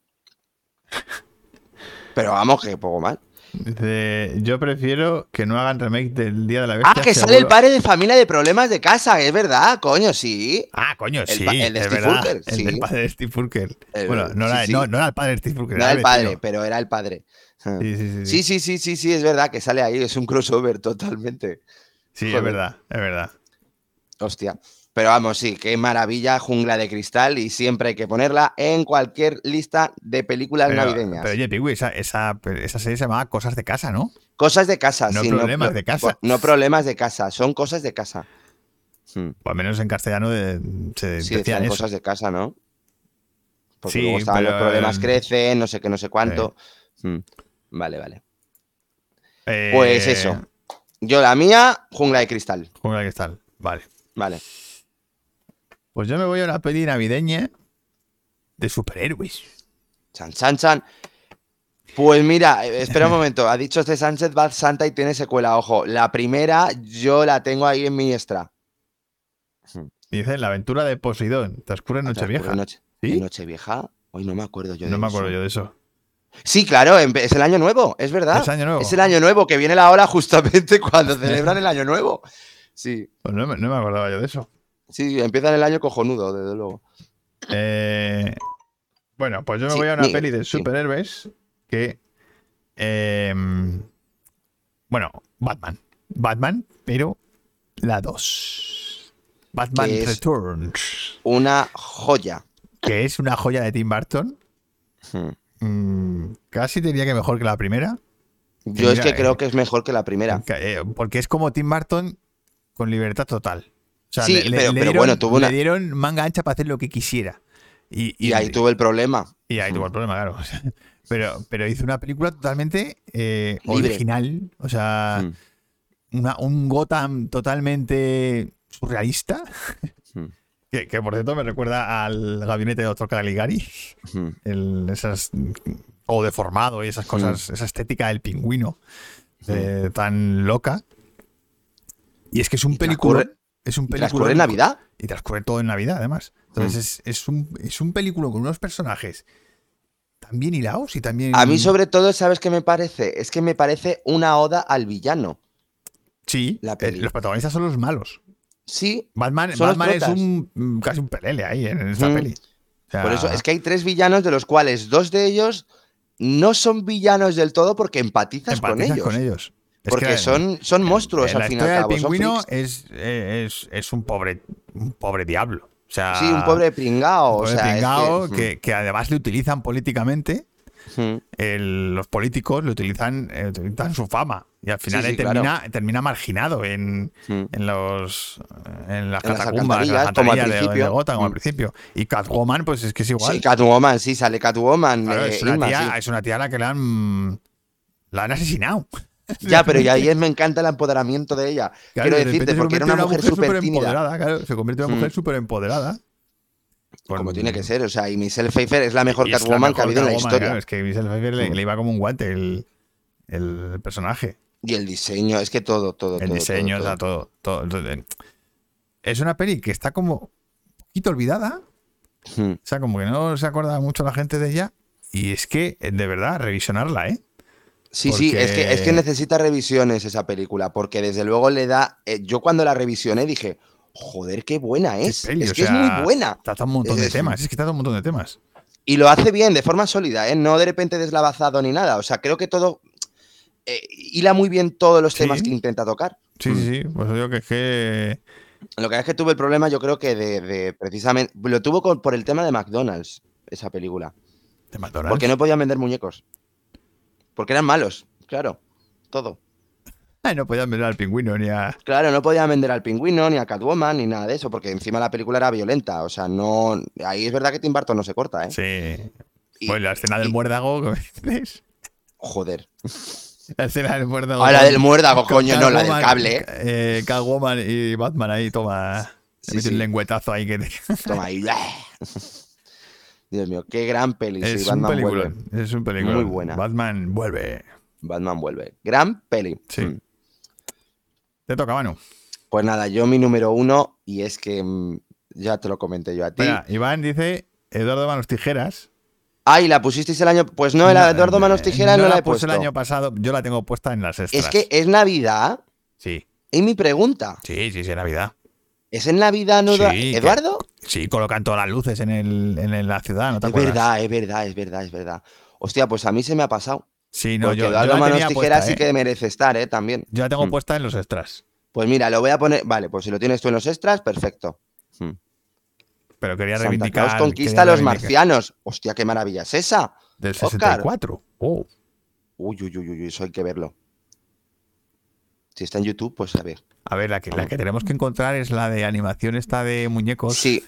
Pero vamos, que poco mal. Dice, yo prefiero que no hagan remake del Día de la Ah, Bestia. que sale el padre de familia de problemas de casa, es verdad, coño, sí. Ah, coño, sí. el de Steve Urkel, El del padre de Steve Urkel. El- bueno, no, era, el padre de Steve Urkel. No era el padre, pero era el padre. Sí, sí, sí. Sí, sí, sí, es verdad que sale ahí, es un crossover totalmente. Sí, es verdad, es verdad. Hostia. Pero vamos, sí, qué maravilla, jungla de cristal y siempre hay que ponerla en cualquier lista de películas Pero, navideñas. pero oye, Pigui, esa, esa, esa serie se llamaba Cosas de Casa, ¿no? cosas de casa, No sí, problemas de casa. No problemas de casa, son cosas de casa. Hmm, O al menos en castellano de, se Sí, decían eso. cosas de casa, ¿no? Porque Sí, luego estaban los problemas eh, crecen, no sé qué, no sé cuánto. Hmm, Vale, vale. Eh, Pues eso. Yo la mía, jungla de cristal. Jungla de Cristal. Vale. Vale. Pues yo me voy a una peli navideña de superhéroes. Chan, chan, chan. Pues mira, eh, espera un momento. Ha dicho este Sánchez Bad Santa y tiene secuela. Ojo, la primera yo la tengo ahí en mi extra. Dice La aventura de Poseidón. Transcurre en Nochevieja. En Noche, ¿Sí? Nochevieja. Hoy no me acuerdo yo de No me eso. acuerdo yo de eso. Sí, claro, es el año nuevo, es verdad. ¿Es año nuevo? Es el año nuevo, que viene la hora justamente cuando celebran el año nuevo. Sí, Pues no, me- no me acordaba yo de eso. Sí, empiezan el año cojonudo, desde luego. Eh, bueno, pues yo me Sí, voy a una peli de superhéroes que. eh, bueno, Batman. Batman, pero la 2. Batman Que Returns. Una joya. Que es una joya de Tim Burton. Hmm. Mm, casi diría que mejor que la primera. Yo es que eh, creo que es mejor que la primera. Eh, Porque es como Tim Burton con libertad total. O sea, Sí, le, pero- le pero dieron, bueno, tuvo una- le dieron manga ancha para hacer lo que quisiera. Y, Y ahí tuvo el problema. Y ahí tuvo el problema, claro. o sea, pero, pero hizo una película totalmente eh, original. O sea, una- un Gotham totalmente surrealista. Hmm. Que, que, por cierto me recuerda al gabinete de Dr. Caligari. Hmm. El, esas, todo deformado y esas cosas, esa estética del pingüino eh, tan loca. Y es que es un película. Es un ¿Y película. transcurre en Navidad? Y transcurre todo en Navidad, además. Entonces, es, es un, es un película con unos personajes tan bien hilados y también. A mí, sobre todo, ¿sabes qué me parece? Es que me parece una oda al villano. Sí, la eh, los protagonistas son los malos. Sí, Batman, Batman es un mm, casi un pelele ahí en esta Mm. peli. O sea, por eso es que hay tres villanos, de los cuales dos de ellos no son villanos del todo porque empatizas, con empatizas ellos. con ellos. Es Porque que, son, son monstruos la al del son pingüino es, es, es un pobre un pobre diablo. O sea, Sí, un pobre pringao. un pobre o sea, es pringao que- que, que además le utilizan políticamente. Mm. el- los políticos le utilizan, eh, utilizan su fama. Y al final Sí, termina, termina marginado en, Mm. en los en las En catacumbas, en las como al de. Gotham, como al principio. Y Catwoman, pues es que es igual. Sí, Catwoman, sí, sale Catwoman. Claro, eh, es, una tía, es una tía a la que la han, la han asesinado. Ya, pero ya ahí es- me encanta el empoderamiento de ella. Claro, Quiero de decirte, porque era una mujer súper tímida. claro, se convierte en una mujer Mm. súper empoderada. Como tiene que ser. O sea, y Michelle Pfeiffer es la mejor Catwoman que ha habido en la historia. claro, es que Michelle Pfeiffer le, Mm. le iba como un guante el, el personaje. Y el diseño, es que todo, todo, el todo, diseño, todo, o sea, todo, todo. Es una peli que está como un poquito olvidada. todo. Mm. O sea, como que no se acuerda mucho la gente de ella. Y es que, de verdad, revisionarla, ¿eh? Sí, sí, es que, es que necesita revisiones esa película, porque desde luego le da. eh, yo cuando la revisioné dije, joder, qué buena Qué es. peli, es que es muy buena. Trata un montón de Es- temas. Es que trata un montón de temas. Y lo hace bien, de forma sólida, ¿eh? No de repente deslavazado ni nada. O sea, creo que todo. eh, hila muy bien todos los Sí. temas que intenta tocar. Sí, sí, sí. Pues digo que es que. Lo que es que tuve el problema, yo creo que de, de precisamente. Lo tuvo con- por el tema de McDonald's, esa película. De McDonald's. Porque no podían vender muñecos. Porque eran malos, claro. Todo. Ay, no podían ver al pingüino ni a. Claro, no podían vender al pingüino, ni a Catwoman, ni nada de eso, porque encima la película era violenta. O sea, no. Ahí es verdad que Tim Burton no se corta, ¿eh? Sí. Y- Pues la escena del muérdago, ¿cómo dices? Joder. La escena del muérdago. Ah, la del muérdago, coño, no, la del cable, ¿eh? Catwoman y Batman ahí, toma. Sí, mete sí. un lengüetazo ahí que te- Toma ahí. Dios mío, qué gran peli. sí, es un Batman película. vuelve. Es un película. Muy buena. Batman vuelve. Batman vuelve. Gran peli. Sí. Mm. Te toca, Manu. Pues nada, yo mi número uno, y es que mm, ya te lo comenté yo a ti. Espera, Iván dice Eduardo Manos Tijeras. Ay, ¿la pusisteis el año? Pues no, la de Eduardo Manos eh, Tijeras no, la he puse puesto. el año pasado, yo la tengo puesta en las extras. Es que es Navidad. Sí, Y mi pregunta, sí, sí, sí, Navidad. ¿es en Navidad, no? Sí, ¿Eduardo? Sí, colocan todas las luces en, el, en la ciudad, ¿no te Es acuerdas? verdad, es verdad, es verdad, es verdad. Hostia, pues a mí se me ha pasado. Sí, no, porque yo, yo la Manos tenía Tijeras puesta, sí ¿eh? que merece estar, ¿eh? También. Yo la tengo Mm. puesta en los extras. Pues mira, lo voy a poner. Vale, pues si lo tienes tú en los extras, perfecto. Mm. Pero quería Santa reivindicar. Claus conquista a los marcianos. Hostia, qué maravilla es esa. Del Oscar. 64. Oh, Uy, uy, uy, uy, eso hay que verlo. Si está en YouTube, pues a ver. A ver, la que, la que tenemos que encontrar es la de animación esta de muñecos. Sí,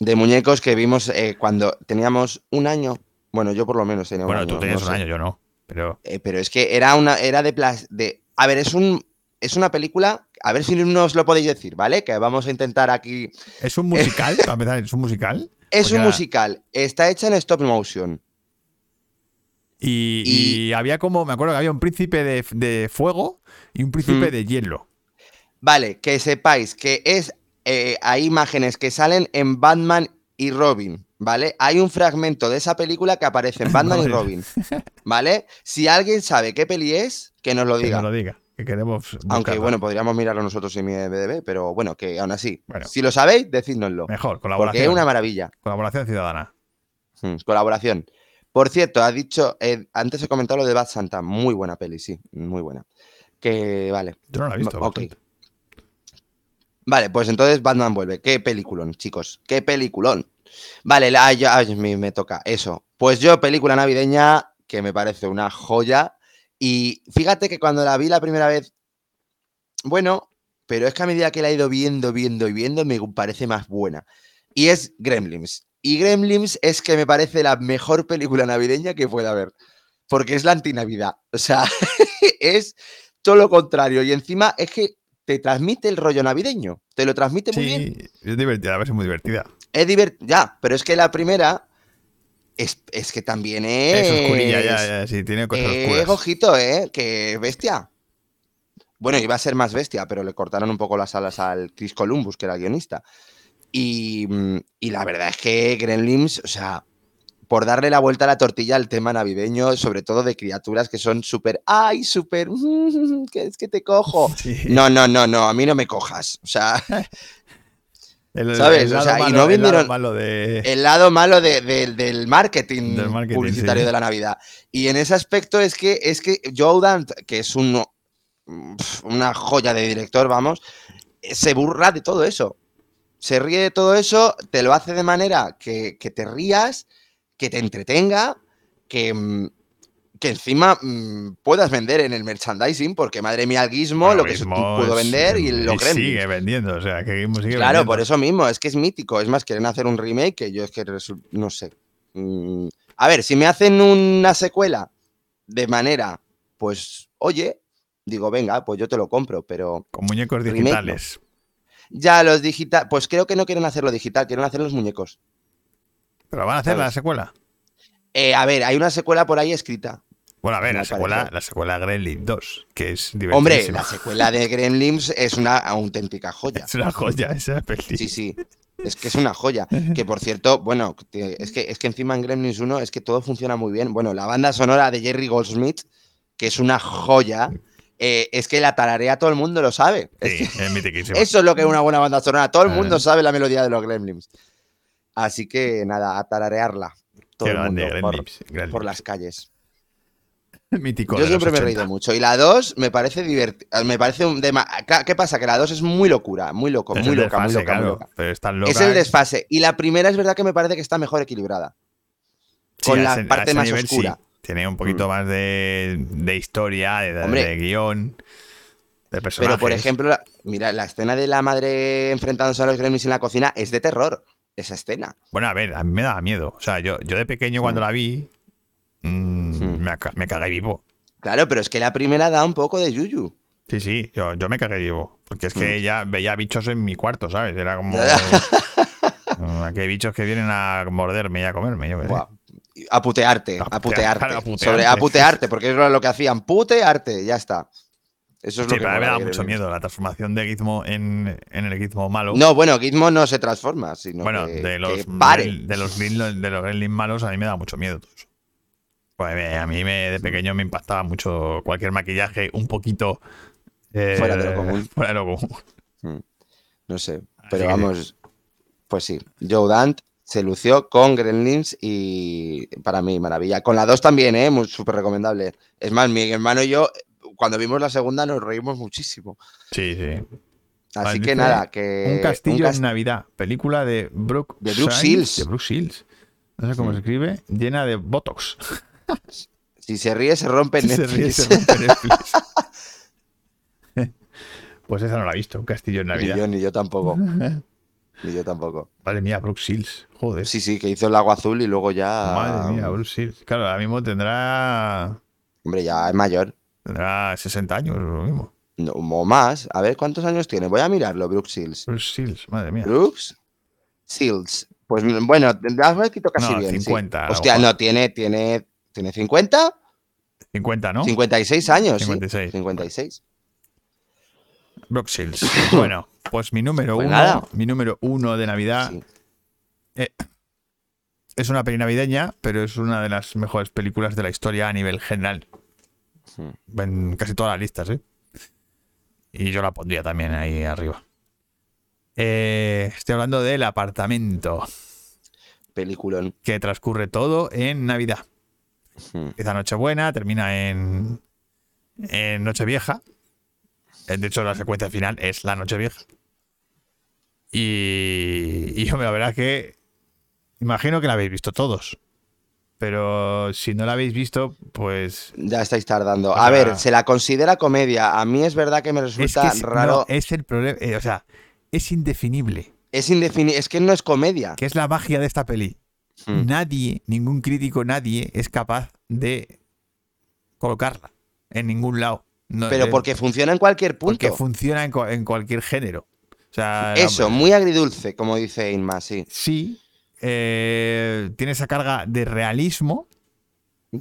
de muñecos que vimos eh, cuando teníamos un año. Bueno, yo por lo menos tenía un Bueno, año. tú tenías no un sé. año, yo no. Pero Eh, pero es que era una, era de plas, de. A ver, es un. Es una película. A ver si no os lo podéis decir, ¿vale? Que vamos a intentar aquí. es un musical, es un musical. Es un era- musical. Está hecha en stop motion. Y, Y- y había como, me acuerdo que había un príncipe de, de fuego y un príncipe Mm. de hielo. Vale, que sepáis que es. eh, hay imágenes que salen en Batman y Robin, ¿vale? Hay un fragmento de esa película que aparece en Batman y. Robin, ¿vale? Si alguien sabe qué peli es, que nos lo Que diga. no lo diga, que queremos. Aunque bueno, podríamos mirarlo nosotros en mi BDB, pero bueno, que aún así. Bueno. Si lo sabéis, decídnoslo. Mejor, Porque colaboración. es una maravilla. Colaboración ciudadana. Mm, Colaboración. Por cierto, ha dicho, eh, antes he comentado lo de Bad Santa, muy buena peli, sí, muy buena. Que vale, Yo no la he visto. Ok. Vale, pues entonces Batman vuelve. Qué peliculón, chicos, qué peliculón. Vale, la, ya- me, me toca eso. Pues yo, película navideña que me parece una joya. Y fíjate que cuando la vi la primera vez, bueno, pero es que a medida que la he ido viendo, viendo y viendo, me parece más buena. Y es Gremlins. Y Gremlins es que me parece la mejor película navideña que pueda haber. Porque es la antinavidad. O sea, es todo lo contrario. Y encima es que te transmite el rollo navideño. Te lo transmite muy bien. Sí, es divertida, a ver, es muy divertida. Es divertido. Ya, pero es que la primera es, es que también es. Es oscurilla, ya, ya, sí, tiene cosas Eh, oscuras. ojito, ¿eh? Que bestia. Bueno, iba a ser más bestia, pero le cortaron un poco las alas al Chris Columbus, que era guionista. Y, mm, y la verdad es que Gremlins, o sea, por darle la vuelta a la tortilla al tema navideño, sobre todo de criaturas que son súper, ¡ay, súper! que es que te cojo. Sí. No, no, no, no, a mí no me cojas. O sea, El- ¿sabes? el O sea, y no el lado malo de. el lado malo de- de- del marketing, Del marketing, publicitario sí. de la Navidad. Y en ese aspecto es que, es que Joe Dant, que es un, una joya de director, vamos, se burla de todo eso. Se ríe de todo eso, te lo hace de manera que, que te rías, que te entretenga, que, mm, que encima mm, puedas vender en el merchandising, porque madre mía, el Gizmo, Bueno, lo que Gizmo pudo vender y los Gremlins. Sigue vendiendo, o sea, que Gizmo sigue Claro, vendiendo. por eso mismo, es que es mítico. Es más, quieren hacer un remake que yo es que no sé. Mm, A ver, si me hacen una secuela de manera, pues, oye, digo, venga, pues yo te lo compro, pero Con muñecos remake, no. digitales. ya los digital, pues creo que no quieren hacerlo digital, quieren hacer los muñecos. Pero van a hacer la ¿Sabes? secuela. Eh, a ver, hay una secuela por ahí escrita. Bueno, a ver, la secuela, parece. la secuela Gremlin 2, que es divertidísima. Hombre, la secuela de Gremlins es una auténtica joya. Es una joya esa peli. Sí, sí. Es que es una joya. Que por cierto, bueno, que- es que, es que encima en Gremlins 1 es que todo funciona muy bien. Bueno, la banda sonora de Jerry Goldsmith, que es una joya, eh, es que la tararea todo el mundo lo sabe. Es Sí, que es mitiquísima. eso es lo que es una buena banda sonora. Todo el Ah. mundo sabe la melodía de los Gremlins. Así que nada, a tararearla. Todo el mundo grande, por, Gremlins. por las calles. Mítico. Yo siempre me he reído 80. mucho. Y la 2 me parece divertida. Me parece un dema- ¿Qué pasa? Que la 2 es muy locura, muy loco, Es muy loca, muy loca, muy claro, loca. Pero es tan loca. Es el desfase. Y la primera es verdad que me parece que está mejor equilibrada. Sí, con la ese- parte más nivel sí. oscura. Tiene un poquito Mm. más de, de historia, de, de- Hombre. de guion, de personajes. Pero, por ejemplo, la- mira, la escena de la madre enfrentándose a los gremlins en la cocina es de terror. Esa escena. Bueno, a ver, a mí me daba miedo. O sea, yo, yo de pequeño cuando la vi, mm, Sí. me, cagué vivo. Claro, pero es que la primera da un poco de yuyu. Sí, sí, yo, yo me cagué vivo. Porque es que ya veía bichos en mi cuarto, ¿sabes? Era como. mm, Aquí hay bichos que vienen a morderme y a comerme. Yo. Buah. A putearte, a putearte. Sobre, a putearte, porque eso era lo que hacían. Putearte, ya está. Eso es Sí, lo que pero me da mucho miedo la transformación de Gizmo en, en el Gizmo malo. No, bueno, Gizmo no se transforma, sino bueno, que, de los, que pare. De, los gremlins, de los gremlins malos a mí me da mucho miedo todo eso. Pues me- a mí me, de pequeño me impactaba mucho cualquier maquillaje un poquito eh, Fuera de lo común. fuera de lo común. No sé, Así pero que- vamos, pues sí, Joe Dante se lució con Gremlins y para mí, maravilla. Con la 2 también, ¿eh? Muy- Súper recomendable. Es más, mi hermano y yo, cuando vimos la segunda, nos reímos muchísimo. Sí, sí. Así que nada, que... Un castillo un en Navidad, película de Brooke, De Brooke Shields. De Brooke Shields. No sé cómo se escribe, llena de Botox. Si se ríe, se rompe Si se Netflix. ríe, se rompe Netflix. pues esa no la he visto, un castillo en Ni Navidad. yo, ni yo tampoco. Ni yo tampoco. Madre mía, Brooke Shields. Joder. Sí, sí, que hizo el lago azul y luego ya... Madre mía, Brooke Shields. Claro, ahora mismo tendrá, Hombre, ya es mayor. Tendrá 60 años, lo mismo. No, o más. A ver, ¿cuántos años tiene? Voy a mirarlo, Brooke Shields. Brooke Shields, madre mía. Brooks Shields. Pues bueno, has escrito casi No, bien. sí. 50 a lo Hostia, no, tiene, tiene, tiene 50, 50, ¿no? 56 años. sí. 56. 56. Brooke Shields. bueno, pues mi número Pues uno, nada. mi número uno de Navidad Sí. es una peli navideña, pero es una de las mejores películas de la historia a nivel general. Hmm. En casi todas las listas, ¿eh? Y yo la pondría también ahí arriba. Eh, estoy hablando del apartamento, Peliculón. que transcurre todo en Navidad. Hmm. Empieza Nochebuena, termina en, en Nochevieja. Eh, De hecho, la secuencia final es la Nochevieja. Y, y hombre, la verdad que imagino que la habéis visto todos. Pero si no la habéis visto, pues Ya estáis tardando. O A ver, se la considera comedia. A mí es verdad que me es resulta que es, raro. no, es el problema. eh, o sea, es indefinible. Es indefinible. Es que no es comedia. Que es la magia de esta peli. Hmm. Nadie, ningún crítico, nadie es capaz de colocarla en ningún lado. No, Pero eh, porque funciona en cualquier Porque punto. funciona en, cua- en cualquier género. O sea, Eso, muy agridulce, como dice Inma, sí. sí. Eh, tiene esa carga de realismo,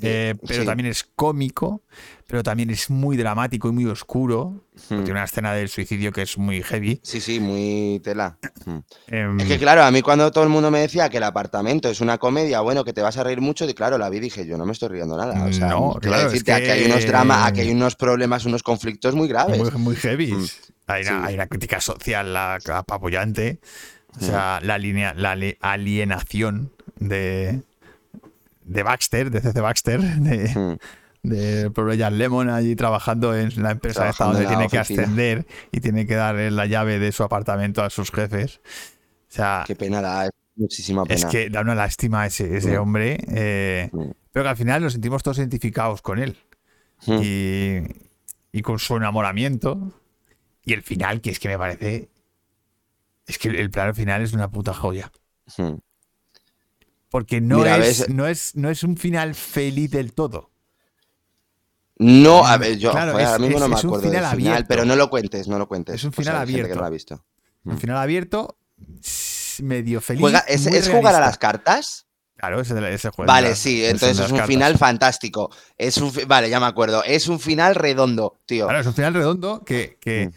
eh, pero Sí. también es cómico, pero también es muy dramático y muy oscuro. Hmm. Tiene una escena del suicidio que es muy heavy. Sí, sí, muy tela. Hmm. Em, Es que claro, a mí cuando todo el mundo me decía que el apartamento es una comedia, bueno, que te vas a reír mucho, y claro, la vi y dije, yo no me estoy riendo nada. O sea, No, claro, es decirte, aquí hay que- unos dramas, aquí hay unos problemas, unos conflictos muy graves. muy, muy heavy. Mm. Hay, una, Sí. hay una crítica social la- apabullante. O sea, la, alinea- la ali- alienación de, de Baxter, de CC Baxter, de, de pobre Jan Lemon allí trabajando en la empresa esta Trabajando donde en la tiene que ascender y tiene que darle la llave de su apartamento a sus jefes. O sea, Qué pena da, es muchísima pena. es que da una lástima ese, ese Mm. hombre, eh, Mm. pero que al final nos sentimos todos identificados con él y, y con su enamoramiento. Y el final, que es que me parece. Es que el plano final es una puta joya. Hmm. Porque no, Mira, es, no, es, no es un final feliz del todo. No, a ver, yo Claro, joder, es- ahora mismo es- no me es un acuerdo del final final, abierto. pero no lo cuentes, no lo cuentes. Es un si final que abierto. no lo ha visto. Un final abierto, medio feliz. Juega, ¿Es, jugar a las cartas? Claro, ese, ese juego. Vale, sí, entonces es un final fantástico. Es un vale, ya me acuerdo. Es un final redondo, tío. Claro, es un final redondo que, que, Mm.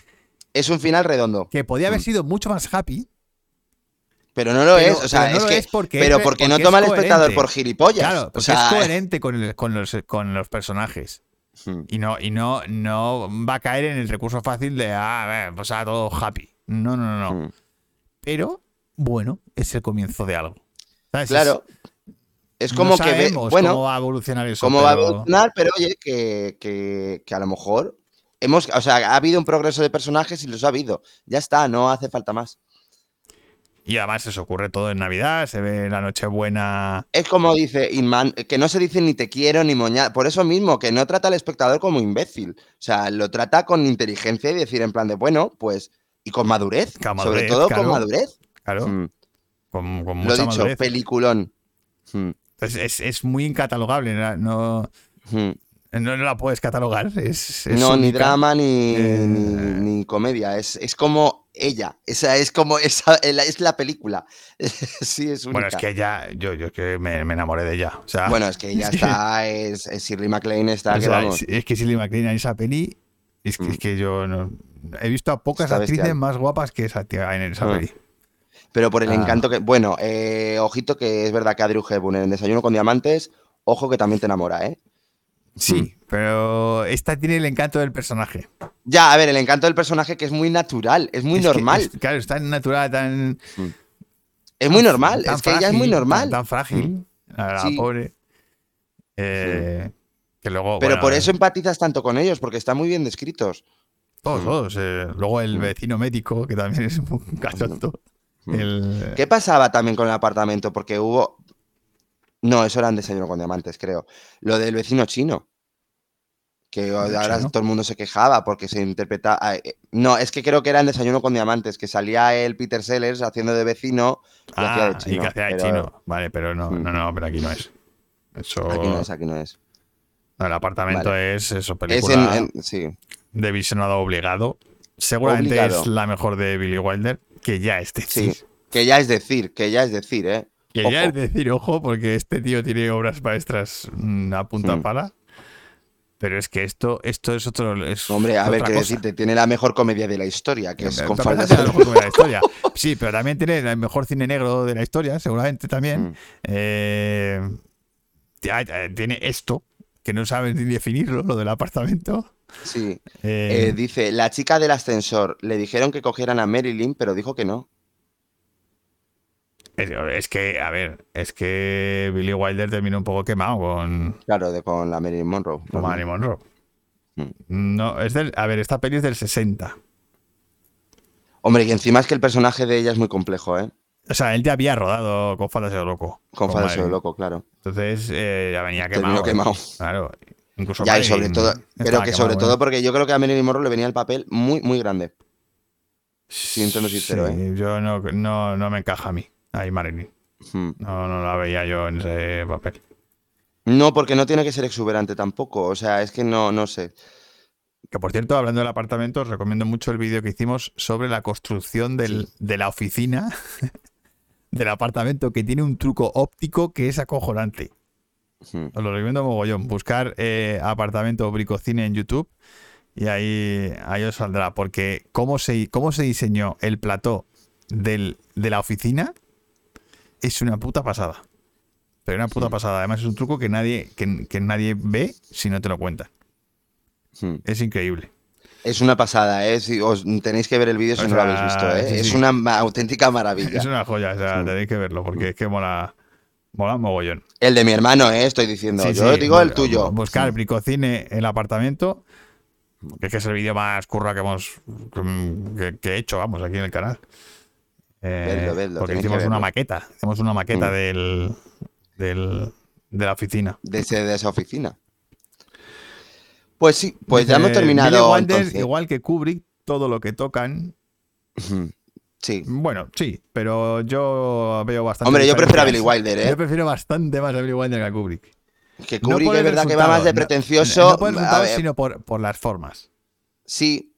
Es un final redondo. que podía haber Mm. sido mucho más happy. Pero no lo Pero- es, o sea, no es que. es porque pero es- porque, porque no es toma al espectador por gilipollas. Claro, o porque sea, es coherente con, el- con los, con los personajes. Hmm. Y no, y no, no va a caer en el recurso fácil de, ah, a ver, pues ah, todo happy. No, no, no, no. Hmm. Pero, bueno, es el comienzo de algo. ¿Sabes? Claro. Es No como que ve, bueno, cómo va a evolucionar eso. cómo va a evolucionar, pero oye, que, que- que a lo mejor hemos, o sea, ha habido un progreso de personajes y los ha habido. Ya está, no hace falta más. Y además eso ocurre todo en Navidad, se ve la Nochebuena. Es como dice Inman, que no se dice ni te quiero ni moña. Por eso mismo, que no trata al espectador como imbécil. O sea, lo trata con inteligencia y decir en plan de, bueno, pues, y con madurez. Sobre todo claro. con madurez. Claro, Mm, con, con Lo dicho, madurez. peliculón. Mm, Es, es- es muy incatalogable, no, no, mm. No la puedes catalogar. Es, es No, ni drama ni, Eh, ni, ni comedia. Es, es como ella. Esa es como esa, es la película. sí, es única. Bueno, es que ya, yo, yo es que me, me enamoré de ella. O sea, Bueno, es que ella está, es, Shirley MacLaine está, que sea, vamos. es, que Silly McLean en esa peli, es que, Mm. que yo no, he visto a pocas Está actrices bestial. más guapas que esa tía en esa Ah. peli. Pero por el Ah. encanto que. Bueno, eh, ojito que es verdad que Adriu Hepburn en desayuno con diamantes, ojo que también te enamora, ¿eh? Sí, pero esta tiene el encanto del personaje. Ya, a ver, el encanto del personaje que es muy natural, es muy Es que normal. es- claro, es tan natural, tan. es muy normal, es que ella es muy normal. Tan, frágil, la, la Sí. pobre. Eh, Que luego. Pero bueno, por eh, eso empatizas tanto con ellos, porque están muy bien descritos. Todos, todos. eh, luego el vecino médico, que también es un cachondo. El, ¿Qué pasaba también con el apartamento? Porque hubo. No, eso era en Desayuno con Diamantes, creo. Lo del vecino chino. Que ahora chino? todo el mundo se quejaba porque se interpreta. ah, eh, No, es que creo que era en Desayuno con Diamantes, que salía el Peter Sellers haciendo de vecino y hacía de Ah, chino. y que hacía de pero chino. Vale, pero no, Mm. no, no, pero aquí no es. Eso. Aquí no es, aquí no es. no, el apartamento Vale. es eso, Es en, película en- sí. de visionado obligado. Seguramente Obligado. es la mejor de Billy Wilder, que ya es decir. Sí. Que ya es decir, que ya es decir, ¿eh? Que ya Ojo. decir, ojo, porque este tío tiene obras maestras mm, a punta Mm. pala. Pero es que esto, esto es otro. Es Hombre, a ver, qué decirte, tiene la mejor comedia de la historia, que es con faldas hace la mejor comedia de la historia. Sí, pero también tiene el mejor cine negro de la historia, seguramente también. Mm. Eh, tiene esto, que no sabes ni definirlo, lo del apartamento. Sí. Eh, Eh, dice, la chica del ascensor, le dijeron que cogieran a Marilyn, pero dijo que no. Es, es que, a ver, es que Billy Wilder terminó un poco quemado con, Claro, de con la Marilyn Monroe. con. Marilyn Monroe. Mm. No, es del, a ver, esta peli es del 60. Hombre, y encima es que el personaje de ella es muy complejo, ¿eh? O sea, él ya había rodado con Faldas de Loco. Con de Marilyn. loco, claro. Entonces eh, ya venía Terminó quemado. quemado. Claro. Incluso Ya, y sobre todo, pero que quemado, sobre ¿eh? todo porque yo creo que a Marilyn Monroe le venía el papel muy, muy grande. Siento no sincero, Sí, ¿eh? Yo no, no, no me encaja a mí. Ahí Marilyn. Hmm. No, no la veía yo en ese papel. No, porque no tiene que ser exuberante tampoco. O sea, es que no, no sé. Que por cierto, hablando del apartamento, os recomiendo mucho el vídeo que hicimos sobre la construcción del- de la oficina del apartamento, que tiene un truco óptico que es acojonante. Hmm. Os lo recomiendo mogollón. Buscar eh, apartamento bricocine en YouTube y ahí, ahí os saldrá. Porque cómo se, cómo se diseñó el plató del- de la oficina es una puta pasada. Pero una puta pasada. Además es un truco que nadie, que, que nadie ve si no te lo cuentan. Hmm. Es increíble. Es una pasada, ¿eh? Si os, tenéis que ver el vídeo si O no lo habéis visto, ¿eh? sí, es una auténtica maravilla. Es una joya, o sea, tenéis que verlo porque es que mola, mola mogollón. El de mi hermano, ¿eh? Estoy diciendo. Yo digo el tuyo. Buscar Bricocine el apartamento, que es que es el vídeo más curra que hemos que, que he hecho, vamos, aquí en el canal. Eh, porque hicimos una maqueta, hicimos una maqueta Mm. del, del de la oficina. De, ese- de esa oficina. Pues sí, pues ya hemos terminado. Entonces. igual que Kubrick, todo lo que tocan. Sí. bueno, sí, pero yo veo bastante. Hombre, yo prefiero a Billy. Wilder, ¿eh? Yo prefiero bastante más a Billy Wilder que a Kubrick. Que No Kubrick es verdad que va más de no- pretencioso. No, por el a resultado, ver, sino por, por las formas. Sí,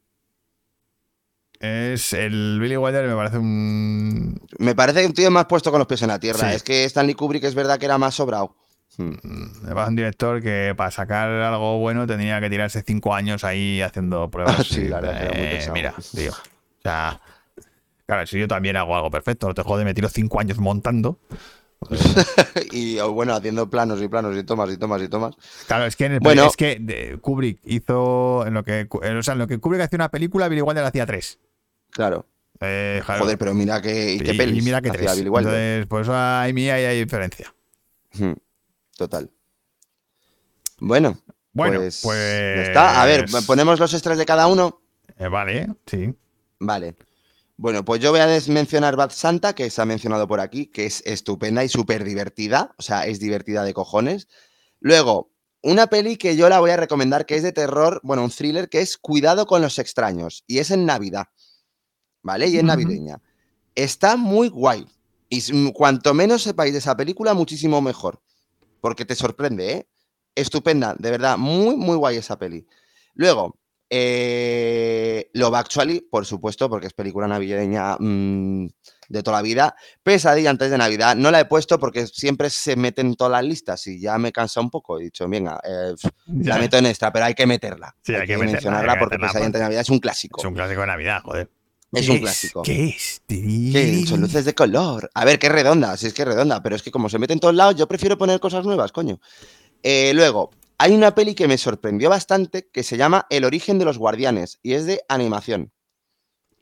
Es el Billy Wilder me parece un me parece que un tío más puesto con los pies en la tierra. Sí. Es que Stanley Kubrick es verdad que era más sobrado. Me parece un director que para sacar algo bueno tendría que tirarse cinco años ahí haciendo pruebas. Ah, sí, Y, la verdad era muy eh, mira, tío. O sea, claro, si yo también hago algo perfecto, no te jode, me tiro cinco años montando. y o bueno, haciendo planos y planos y tomas y tomas y tomas. Claro, es que en el- Bueno. es que de- Kubrick hizo en lo que o sea, en lo que Kubrick hacía una película, Billy Wilder hacía tres. Claro. Eh, claro. Joder, pero mira que. ¿Y Y- pelis y mira que tres. Entonces, por eso ahí mí ahí hay diferencia. Hmm. total. Bueno, Bueno, pues, pues. ya está. A ver, ponemos los extras de cada uno. eh, vale, sí. Vale. Bueno, pues yo voy a mencionar Bad Santa, que se ha mencionado por aquí, que es estupenda y súper divertida. O sea, es divertida de cojones. Luego, una peli que yo la voy a recomendar, que es de terror, bueno, un thriller, que es Cuidado con los extraños. Y es en Navidad. ¿Vale? Y es navideña. Está muy guay. Y mm, cuanto menos sepáis de esa película, muchísimo mejor. Porque te sorprende, ¿eh? Estupenda, de verdad. Muy, muy guay esa peli. Luego, eh, Love Actually, por supuesto, porque es película navideña mm, de toda la vida. Pesadilla antes de Navidad, no la he puesto porque siempre se meten todas las listas y ya me cansa un poco. He dicho, venga, eh, la meto en extra, pero hay que meterla. Sí, hay que meterla, mencionarla hay que porque meterla, Pesadilla antes de Navidad es un clásico. Es un clásico de Navidad, joder. Es ¿Qué un clásico. ¿Qué es? Son luces de color. A ver, qué redonda, si es que es redonda, pero es que como se mete en todos lados, yo prefiero poner cosas nuevas, coño. Eh, luego, hay una peli que me sorprendió bastante que se llama El origen de los guardianes y es de animación.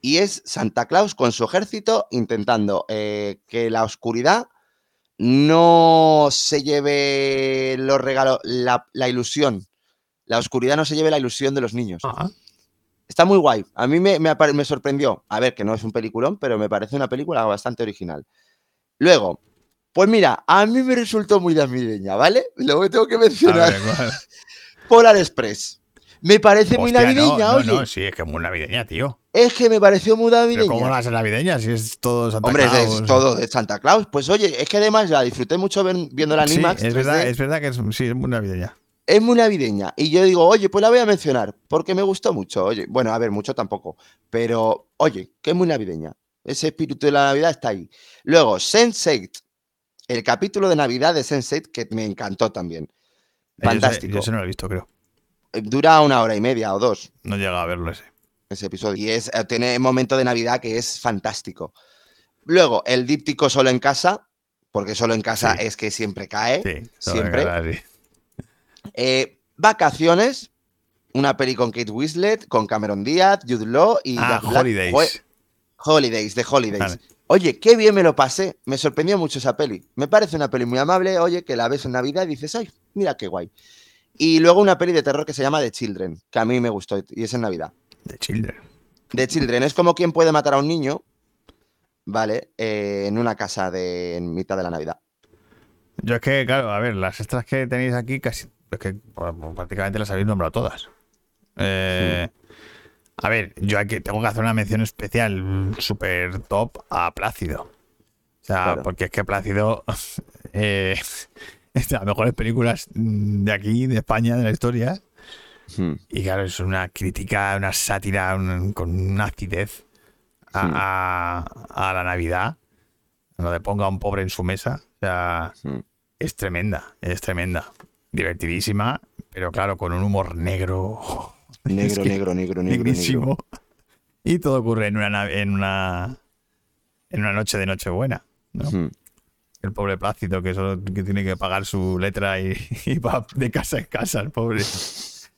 Y es Santa Claus con su ejército intentando eh, que la oscuridad no se lleve los regalos, la, la ilusión. La oscuridad no se lleve la ilusión de los niños. Ah, Está muy guay. A mí me, me sorprendió. A ver, que no es un peliculón, pero me parece una película bastante original. Luego, pues mira, a mí me resultó muy navideña, ¿vale? Lo tengo que mencionar. ver. Polar Express. Me parece muy Hostia, no, navideña, no, oye. no, sí, es que es muy navideña, tío. Es que me pareció muy Pero navideña. ¿cómo no va a ser navideña si es todo Santa Hombre, es, es Claus? todo de Santa Claus. Pues oye, es que además la disfruté mucho viendo la Sí, Animax. es verdad, 3D. es verdad que es, sí, es muy navideña. Es muy navideña. Y yo digo, oye, pues la voy a mencionar, porque me gustó mucho. Oye, bueno, a ver, mucho tampoco. Pero, oye, que es muy navideña. Ese espíritu de la Navidad está ahí. Luego, Sense8. El capítulo de Navidad de Sense8, que me encantó también. Eh, Fantástico. Yo ese no lo he visto, creo. Eh, Dura una hora y media o dos No he llegado a verlo ese. ese episodio. Y es, eh, tiene momento de Navidad que es fantástico. Luego, el díptico solo en casa, porque solo en casa Sí. es que siempre cae. Sí, siempre. Eh, vacaciones, una peli con Kate Winslet, con Cameron Díaz, Jude Law y Ah, Black. Holidays. Joder, Holidays, de Holidays. Vale. Oye, qué bien me lo pasé. Me sorprendió mucho esa peli. Me parece una peli muy amable. Oye, que la ves en Navidad y dices, ay, mira qué guay. Y luego una peli de terror que se llama The Children, que a mí me gustó y es en Navidad. The Children. The Children es como quien puede matar a un niño, ¿vale? Eh, en una casa de en mitad de la Navidad. Yo es que, claro, a ver, las extras que tenéis aquí casi. Es que pues, prácticamente las habéis nombrado todas. Eh, A ver, yo aquí tengo que hacer una mención especial súper top a Plácido. O sea, Claro. porque es que Plácido eh, es de las mejores películas de aquí, de España, de la historia. Hmm. Y claro, es una crítica, una sátira un- con una acidez a, Hmm. a- a la Navidad. Lo de ponga a un pobre en su mesa. O sea, Hmm. es tremenda, es tremenda. Divertidísima, pero claro, con un humor negro. Negro, negro, negro, negro. Y todo ocurre en una, en una, en una noche de Nochebuena. ¿no? El pobre Plácido que solo que tiene que pagar su letra y, y va de casa en casa, el pobre. Es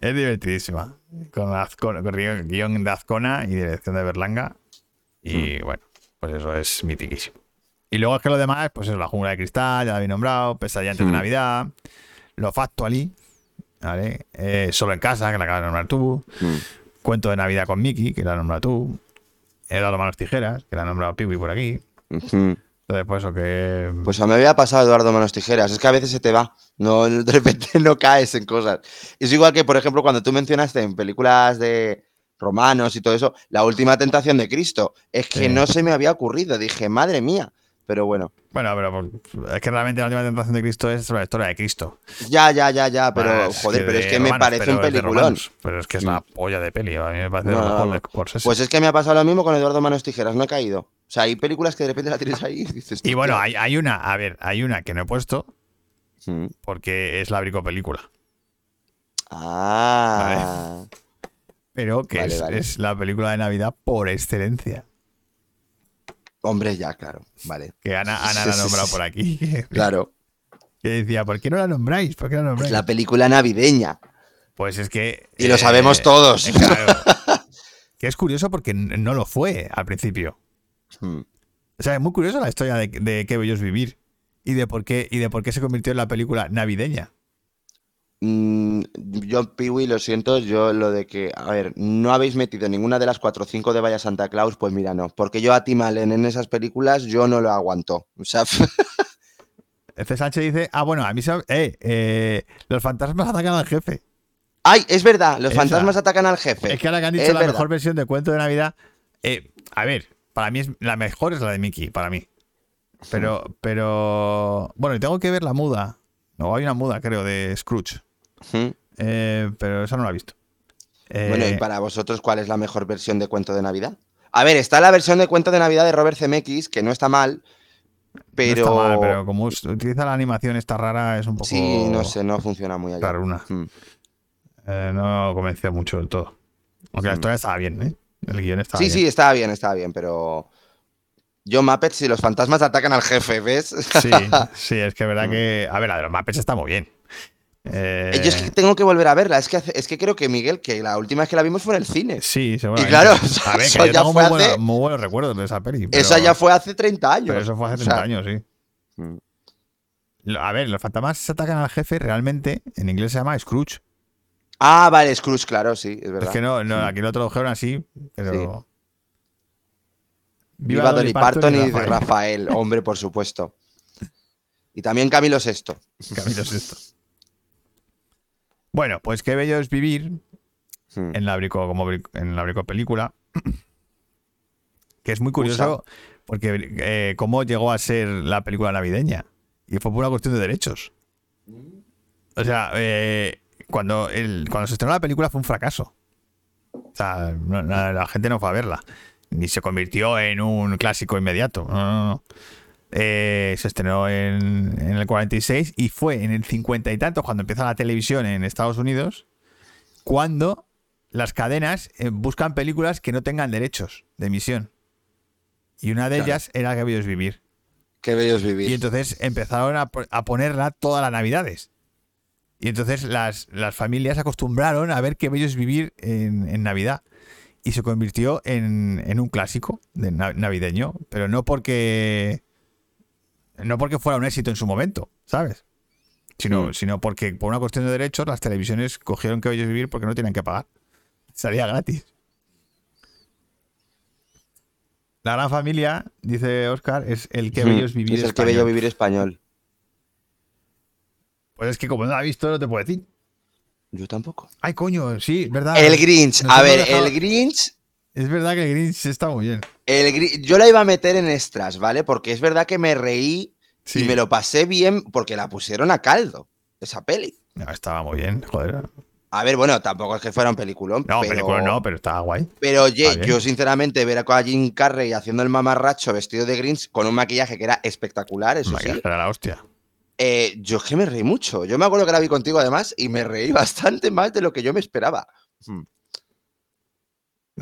divertidísima. Con, Azcona- con guion de Azcona y dirección de Berlanga. Y bueno, pues eso es mitiquísimo. Y luego es que lo demás, pues es la jungla de cristal, ya lo habéis nombrado, pesadilla antes de Hmm. Navidad, lo factually, ¿vale? Eh, solo en casa, que la acabas de nombrar tú, Hmm. cuento de Navidad con Mickey, que la has nombrado tú, Eduardo Manos Tijeras, que la ha nombrado Piwi por aquí. Ujú. Entonces, pues eso que... Pues a mí me había pasado Eduardo Manos Tijeras. Es que a veces se te va. No, de repente no caes en cosas. Es igual que, por ejemplo, cuando tú mencionaste en películas de romanos y todo eso, la última tentación de Cristo. Es que Sí. no se me había ocurrido. Dije, madre mía. Pero bueno, Bueno, pero es que realmente la última tentación de Cristo es sobre la historia de Cristo. ya, ya, ya, ya. Pero, joder, pero es que me parece un peliculón. Pero es que es la polla de peli. A mí me parece No, no, de Scorsese. Pues es que me ha pasado lo mismo con Eduardo Manos Tijeras. No he caído. O sea, hay películas que de repente la tienes ahí y dices. Y bueno, hay, hay una, a ver, hay una que no he puesto Mm. porque es la película. Ah. Pero que Vale, es, vale. es la película de Navidad por excelencia. Hombre, ya, claro. Vale. Que Ana, Ana la ha nombrado por aquí. Claro. que decía, ¿por qué no la nombráis? ¿Por qué no la nombráis? la película navideña. Pues es que. Y lo sabemos todos. eh, claro. que es curioso porque no lo fue al principio. Mm. O sea, es muy curiosa la historia de, de Qué bello es vivir. y de por qué y de por qué se convirtió en la película navideña. Mm, yo, Piwi, lo siento, yo lo de que, a ver, no habéis metido ninguna de las cuatro o cinco de Vaya Santa Claus, pues mira, no. Porque yo a Tim Allen en esas películas yo no lo aguanto. O sea, Este Sánchez dice, ah, bueno, a mí se... Eh, eh, los fantasmas atacan al jefe. ¡ay! Es verdad, los Esa. fantasmas atacan al jefe. Es que ahora que han dicho Es la verdad. mejor versión de cuento de Navidad. eh, a ver, para mí es la mejor es la de Mickey, para mí. Pero, pero. Bueno, tengo que ver la muda. No, hay una muda, creo, de Scrooge. Ujú. Eh, pero esa no la he visto. Eh, Bueno, ¿y para vosotros cuál es la mejor versión de cuento de Navidad? A ver, está la versión de cuento de Navidad de Robert Zemeckis, que no está mal, pero... No está mal, pero como utiliza la animación esta rara, es un poco. Sí, no sé, no funciona muy allá. raruna. Mm. Eh, no convence mucho del todo. Aunque la Mm. historia estaba bien, ¿eh? El guion estaba Sí, bien. sí, estaba bien, estaba bien, pero... Yo, Muppets, si los fantasmas atacan al jefe, ¿ves? Sí, sí, es que es verdad que. A ver, la de los Muppets está muy bien. Eh, Yo es que tengo que volver a verla. Es que, hace- es que creo que Miguel, que la última vez que la vimos fue en el cine. Sí, seguramente. claro, a ver, que eso yo ya tengo fue muy, buena- hace- muy buenos recuerdos de esa peli. pero- Esa ya fue hace 30 años. Pero eso fue hace O 30 sea, años, sí. Mm. A ver, los fantasmas se atacan al jefe, realmente, en inglés se llama Scrooge. Ah, vale, Scrooge, claro, sí, es verdad. Es que no, no aquí lo tradujeron así, pero. Viva Dolly Parton y Rafael. Rafael, hombre, por supuesto. Y también Camilo VI. Camilo Sesto. Bueno, pues qué bello es vivir en la brico, como en la brico película. Que es muy curioso porque eh, cómo llegó a ser la película navideña. Y fue por una cuestión de derechos. O sea, eh, cuando, el, cuando se estrenó la película fue un fracaso. O sea, no- la, la gente no fue a verla. Ni se convirtió en un clásico inmediato. No, no, no. Eh, se estrenó en, en el 46 y fue en el 50 y tanto, cuando empieza la televisión en Estados Unidos, cuando las cadenas eh, buscan películas que no tengan derechos de emisión. Y una de Claro. ellas era Que bello es vivir. Qué bello es vivir. Y entonces empezaron a, a ponerla todas las navidades. Y entonces las, las familias acostumbraron a ver qué bello es vivir en, en Navidad. Y se convirtió en, en un clásico de na- navideño. Pero no porque. No porque fuera un éxito en su momento, ¿sabes? Sino, Mm. sino porque por una cuestión de derechos las televisiones cogieron que bello es vivir porque no tenían que pagar. Salía gratis. La gran familia, dice Oscar, es el que bello es vivir. Es el que español. bello vivir español. Pues es que como no la ha visto, no te puedo decir. Yo tampoco. Ay, coño, sí, verdad. El Grinch. Nos A ver, dejado- el Grinch. Es verdad que el Grinch está muy bien. El Yo la iba a meter en extras, ¿vale? Porque es verdad que me reí Sí. y me lo pasé bien porque la pusieron a caldo, esa peli. No, estaba muy bien, joder. A ver, bueno, tampoco es que fuera un peliculón. No, pero... película no, pero estaba guay. Pero oye, yo sinceramente ver a Jim Carrey haciendo el mamarracho vestido de Grinch con un maquillaje que era espectacular, eso Maquillaje sí. era la hostia. eh, yo es que me reí mucho. Yo me acuerdo que la vi contigo además y me reí bastante más de lo que yo me esperaba.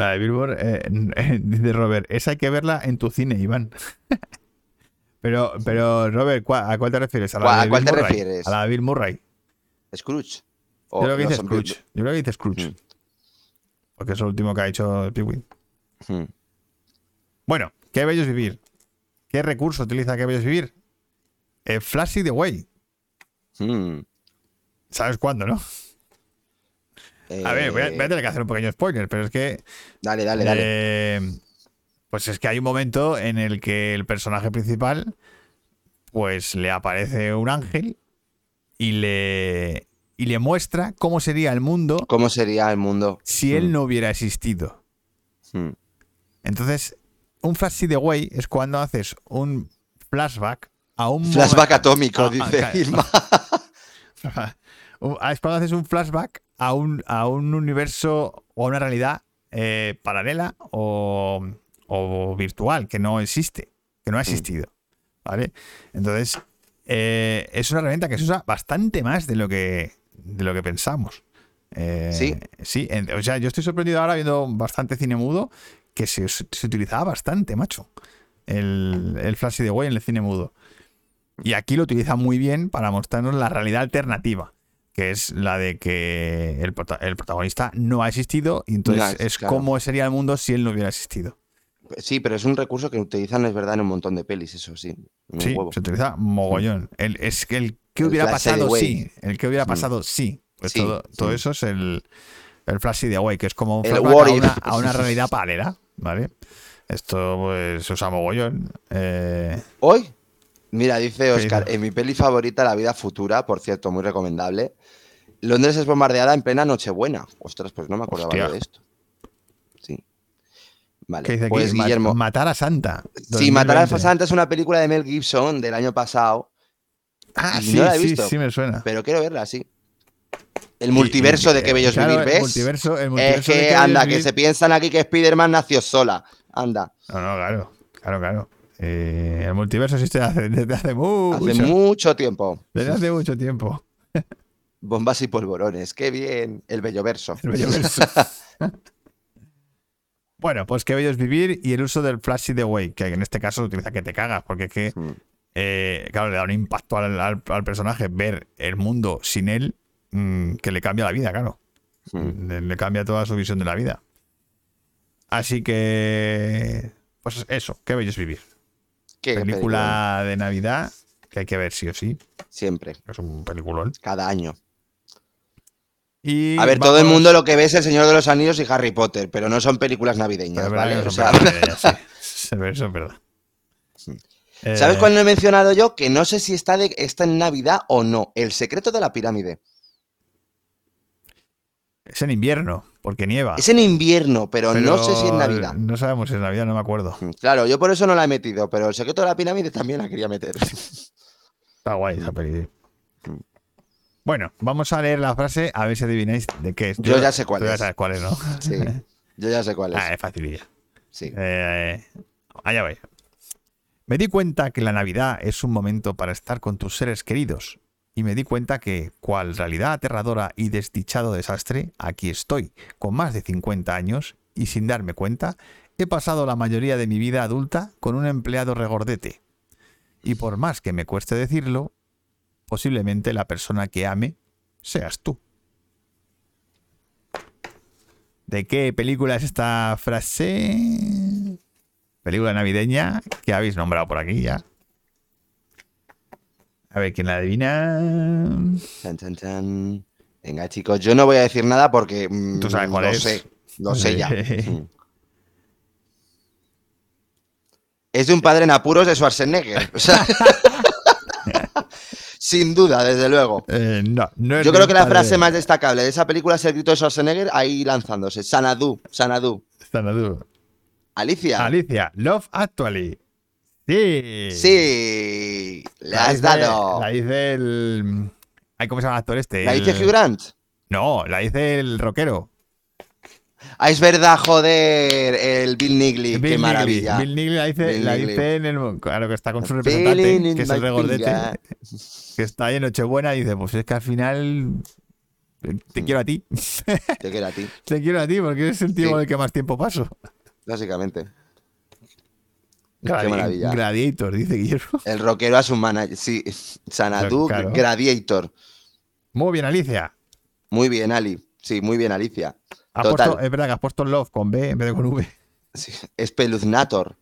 La de Billboard, eh, dice Robert, esa hay que verla en tu cine, Iván. pero, pero, Robert, ¿cuál- ¿a cuál te refieres? ¿A la ¿Cuál- de cuál Bill te Murray? refieres? A la de Bill Murray. Scrooge. Yo creo que dice Scrooge. Yo creo que dice Scrooge. Mm. Porque es lo último que ha hecho Piwin. Hmm. Bueno, qué bello es vivir. ¿Qué recurso utiliza qué bello es vivir? Eh, Flashy the Way. Hmm. ¿Sabes cuándo, no? A ver, voy a, voy a Eh, tener que hacer un pequeño spoiler, pero es que. Dale, dale, dale. eh, pues es que hay un momento en el que el personaje principal, pues le aparece un ángel y le, y le muestra cómo sería el mundo ¿Cómo sería el mundo? si él Mm. no hubiera existido. Hmm. Entonces, un flash the way es cuando haces un flashback a un Flashback atómico, Ah, ah, dice. Irma. Es cuando haces un flashback a un, a un universo o a una realidad eh, paralela o, o virtual que no existe, que no Mm. ha existido. ¿Vale? Entonces, eh, es una herramienta que se usa bastante más de lo que, de lo que pensamos. Eh, ¿Sí? Sí, en- o sea, yo estoy sorprendido ahora viendo bastante cine mudo que se, se utilizaba bastante, macho. El, el flash de way en el cine mudo. Y aquí lo utiliza muy bien para mostrarnos la realidad alternativa, que es la de que el, prota- el protagonista no ha existido y entonces No, es claro. cómo sería el mundo si él no hubiera existido. Sí, pero es un recurso que utilizan, es verdad, en un montón de pelis, eso sí. Sí, huevo. se utiliza mogollón. El, es que el que hubiera pasado, sí. El que hubiera Mm. pasado, sí. Pues Sí, todo, todo eso es el, el flash de away, que es como un a una, a una realidad paralela, ¿vale? Esto pues, se usa mogollón. Eh, Hoy, mira, dice Oscar, en mi peli favorita, La vida futura, por cierto, muy recomendable. Londres es bombardeada en plena Nochebuena. Ostras, pues no me acordaba Hostia. de esto. Sí. Vale, ¿Qué dice aquí? pues Guillermo. Matar a Santa. Sí, Matar a 2020. Santa es una película de Mel Gibson del año pasado, Ah, sí, no la he sí, visto. sí me suena. pero quiero verla, sí. El multiverso de que bellos claro, vivir, el ¿ves? multiverso- el es multiverso de que, anda, que Vivir. se piensan aquí que Spider-Man nació sola. Anda, No, no, claro. Claro, claro. Eh, el multiverso existe hace- desde hace mucho, hace mucho tiempo. desde hace mucho tiempo. Bombas y polvorones, qué bien. El bello verso. El bello verso. bueno, pues qué bello es vivir y el uso del flash the way, que en este caso utiliza que te cagas, porque es que, Mm. eh, claro, le da un impacto al, al- al personaje ver el mundo sin él mm, que le cambia la vida, claro. Mm. Le, le cambia toda su visión de la vida. Así que, pues eso, qué bello es vivir. Qué Película de Navidad que hay que ver sí o sí. Siempre, Es un peliculón. cada año. Y A ver, todo el mundo lo que ve es El Señor de los Anillos y Harry Potter, pero no son películas navideñas, Pero ¿vale? que no O son sea, películas navideñas, sí. Eso es verdad. Eh, ¿Sabes cuál no he mencionado yo? Que no sé si está, de, está en Navidad o no. El secreto de la pirámide. Es en invierno, porque nieva. Es en invierno, pero, no sé si es Navidad. No sabemos si es Navidad, no me acuerdo. Mm, Claro, yo por eso no la he metido, pero el secreto de la pirámide también la quería meter. Está guay esa peli. Bueno, vamos a leer la frase a ver si adivináis de qué es. Yo ya sé cuál tú ya es. sabes cuál es, ¿no? Sí, yo ya sé cuál es. Ah, es facililla. Sí. Eh, allá vais. Me di cuenta que la Navidad es un momento para estar con tus seres queridos. Y me di cuenta que, cual realidad aterradora y desdichado desastre, aquí estoy, con más de 50 años, y sin darme cuenta, he pasado la mayoría de mi vida adulta con un empleado regordete. Y por más que me cueste decirlo, posiblemente la persona que ame seas tú. ¿De qué película es esta frase? Película navideña que habéis nombrado por aquí ya. A ver, ¿quién la adivina? Chan, chan, chan. Venga, chicos, yo no voy a decir nada porque mm, Tú sabes cuál lo es. sé, lo sé ya. Es de un padre en apuros de Schwarzenegger. o sea, Sin duda, desde luego. Eh, no, no es Yo creo que la padre- frase más destacable de esa película es el grito de Schwarzenegger ahí lanzándose. Sanadu, Sanadu. Sanadu. Alicia. Alicia, Love Actually. Sí. Sí, le La has dice- dado. La dice el. Ay, ¿Cómo se llama el actor este? ¿La dice Hugh Grant? No, la dice el rockero. Ah, es verdad, joder, el Bill Bill qué maravilla. Bill Nighy la dice, Bill la dice en el. Claro que está con su representante, que es el regordete, que está ahí en Nochebuena y dice: Pues es que al final. Mm. Te quiero a ti. Te quiero a ti, Te quiero a ti porque eres el tío Sí. con el que más tiempo paso. básicamente. Gladi- Qué maravilla. Gladiator, dice Guillermo. El rockero a su manager. Sí, Sanadu Claro. Gladiator. Muy bien, Alicia. Muy bien, Ali. Sí, muy bien, Alicia. Total. puesto- es verdad que has puesto Love con B en vez de con V. Sí, Espeluznator.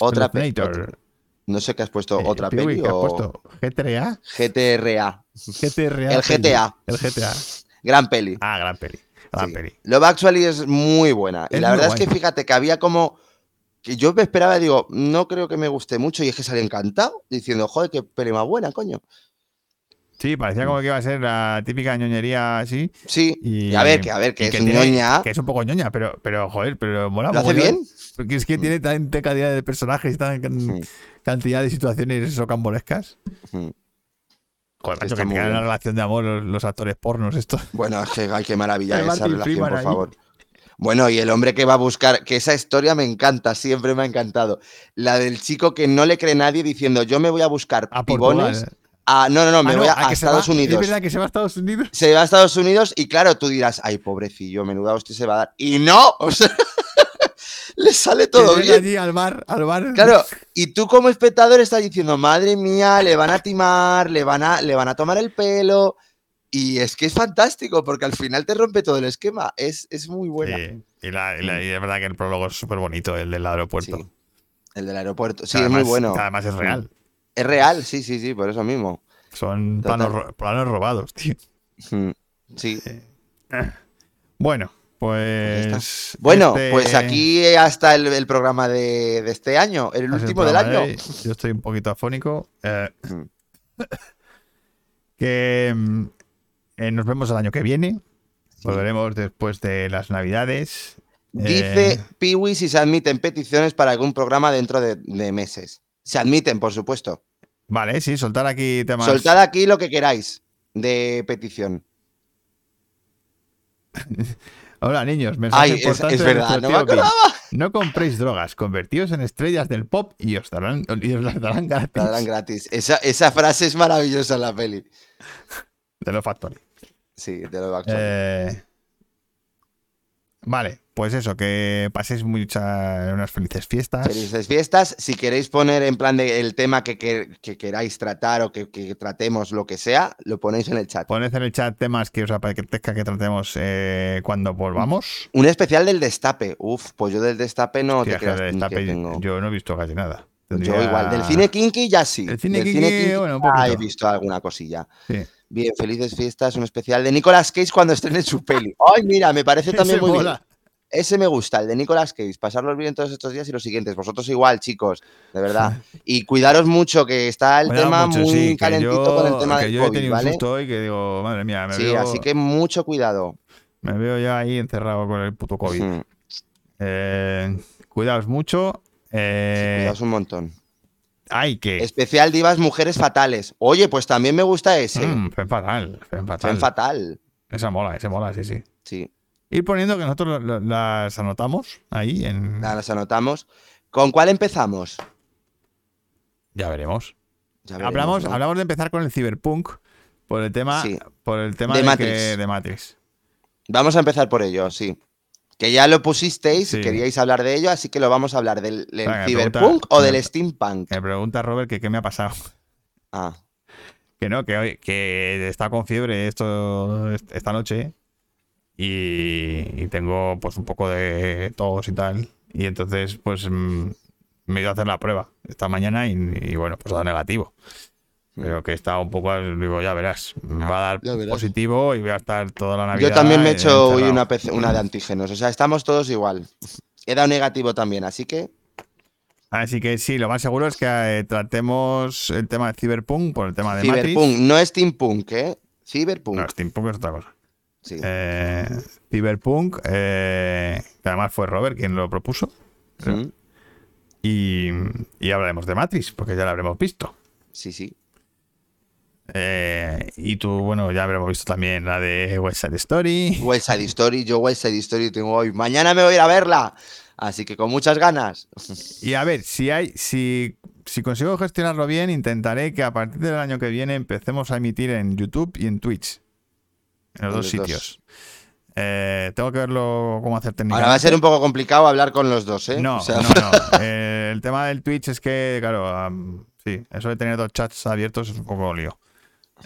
Otra pe- Spellnator. otra- No sé qué has puesto, Eh, otra peli ¿qué has o puesto? ¿GTA? GTRA. GTRA. El peli. GTA. El GTA. Gran peli. Ah, gran peli. Gran Sí. peli. Love Actually es muy buena. Y la verdad es que fíjate que había como. Que yo me esperaba, digo, no creo que me guste mucho. Y es que salí encantado diciendo, joder, qué peli más buena, coño. Sí, parecía como que iba a ser la típica ñoñería así. Sí. Y, Y, a ver, que a ver, que es tiene- ñoña. Que es un poco ñoña, pero, pero joder, pero mola ¿Lo hace mogollón, bien? Porque es que Mm. tiene tanta cantidad de personajes, tanta can- Mm. cantidad de situaciones rocambolescas. Mm. Joder, macho, que tengan una relación de amor los, los actores pornos, esto. Bueno, es que, ay, qué maravilla esa relación, por ahí. favor. Bueno, y el hombre que va a buscar, que esa historia me encanta, siempre me ha encantado. La del chico que no le cree nadie diciendo, yo me voy a buscar A pibones. Portugal. a- no, no, no, me Ah, voy a, Estados va- Unidos. Es verdad que se va a Estados Unidos. se va a Estados Unidos y claro, tú dirás, ay, pobrecillo, menuda hostia se va a dar. Y no, o sea, le sale todo bien. allí al bar, al bar. Claro, y tú como espectador estás diciendo, madre mía, le van a timar, le van a, le van a tomar el pelo. Y es que es fantástico porque al final te rompe todo el esquema. Es, es muy buena. Sí, Y, la, y, la- y es verdad que el prólogo es súper bonito, el del aeropuerto. Sí. El del aeropuerto. Sí, es muy bueno. además es real. Es real, sí, sí, sí, por eso mismo. Son planos, ro- planos robados, tío. Mm, Sí. Bueno, Ya pues. está. Bueno, este- pues aquí hasta el, el programa de, de este año, el último del año. de. Yo estoy un poquito afónico. eh, Mm. que mm, eh, nos vemos el año que viene. Volveremos después de las Navidades. Dice Eh, Piwi si se admiten peticiones para algún programa dentro de, de meses. Se admiten, por supuesto. Vale, sí, soltar aquí temas. Soltad aquí lo que queráis de petición. Hola, niños. mensaje Ay, es, importante es de verdad, no me. No compréis drogas, convertíos en estrellas del pop y os, darán, y os las darán gratis La darán gratis. Esa, esa frase es maravillosa en la peli. de los Factory. Sí, de lo actual. Eh, vale, pues eso, que paséis muchas, unas felices fiestas. Felices fiestas. Si queréis poner en plan de el tema que, que- que queráis tratar o que, que tratemos, lo que sea, lo ponéis en el chat. Poned en el chat temas que os apetezca que tratemos eh, cuando volvamos. Un especial del destape. Uf, pues yo del destape no Hostia, te creas ni destape, tengo. Yo no he visto casi nada. Yo igual. Del cine kinky ya sí. El cine Del kinky, bueno, un ya poquito. he visto alguna cosilla. Sí. Bien, felices fiestas, un especial de Nicolas Cage cuando estrene su peli. Ay, mira, me parece también Ese muy mola. bien. Ese me gusta, el de Nicolas Cage. Pasarlos bien todos estos días y los siguientes. Vosotros igual, chicos, de verdad. Y cuidaros mucho, que está el Cuidado tema mucho, muy sí, calentito yo- con el tema que del yo he COVID, tenido un ¿vale? susto hoy que digo, madre mía, me, Sí, veo, así que mucho cuidado. me veo ya ahí encerrado con el puto COVID. Eh, cuidaos mucho. Eh, Cuidaos un montón. Hay que. Especial Divas Mujeres Fatales. Oye, pues también me gusta ese. Mm, fen fatal, fen fatal. Fen fatal. Esa mola, esa mola, sí, sí. Sí, Ir poniendo que nosotros las anotamos ahí en. las anotamos. ¿Con cuál empezamos? Ya veremos. Ya veremos, hablamos, ¿no? hablamos de empezar con el Cyberpunk por el tema, Sí. por el tema De de, Matrix. que- de Matrix. Vamos a empezar por ello, sí. Que ya lo pusisteis, Sí. queríais hablar de ello, así que lo vamos a hablar del, del Venga, Cyberpunk pregunta- o del. Steampunk. Me pregunta Robert que qué me ha pasado. Ah, Que no, que hoy, que está con fiebre esto esta noche y, y tengo pues un poco de tos y tal. Y entonces pues mm, me he ido a hacer la prueba esta mañana y, y, bueno, pues dado negativo. Pero que está un poco, digo, ya verás, me va a dar verás. positivo y voy a estar toda la Navidad. Yo también me he hecho hoy una, PC una de antígenos, o sea, estamos todos igual. He dado negativo también, así que Así que sí, lo más seguro es que eh, tratemos el tema de Cyberpunk por el tema de Cyberpunk, Matrix. no Steampunk, ¿eh? Cyberpunk. No, Steampunk es otra cosa. sí. Eh, Cyberpunk, eh, que además fue Robert quien lo propuso. Mm, Y, y hablaremos de Matrix, porque ya lo habremos visto. sí, sí. Eh, y tú, bueno, ya habremos visto también la de West Side Story. West Side Story, yo West Side Story tengo hoy. Mañana me voy a ir a verla. Así que con muchas ganas. Y a ver, si hay, si, si consigo gestionarlo bien, intentaré que a partir del año que viene empecemos a emitir en YouTube y en Twitch. En los En dos los dos. sitios. Eh, tengo que verlo cómo hacer técnicamente. Ahora va a ser un poco complicado hablar con los dos, ¿eh? No, O sea, no, no. Eh, el tema del Twitch es que, claro, sí, eso de tener dos chats abiertos es un poco lío.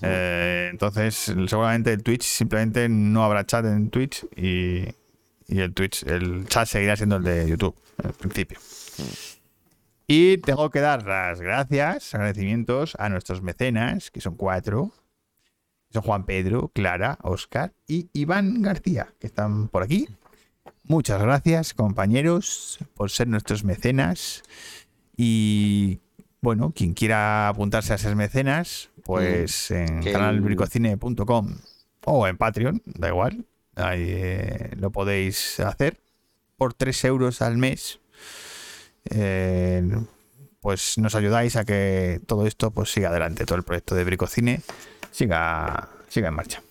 Eh, entonces, seguramente el Twitch simplemente no habrá chat en Twitch y, el Twitch, el chat seguirá siendo el de YouTube, al principio. Y tengo que dar las gracias, agradecimientos a nuestros mecenas, que son cuatro. Son Juan Pedro, Clara, Oscar y Iván García, que están por aquí. Muchas gracias, compañeros, por ser nuestros mecenas. Y bueno, quien quiera apuntarse a ser mecenas, pues en canalbricocine.com o en Patreon, da igual. Ahí eh, lo podéis hacer por 3 euros al mes. Eh, pues nos ayudáis a que todo esto pues siga adelante, todo el proyecto de Bricocine siga, siga en marcha.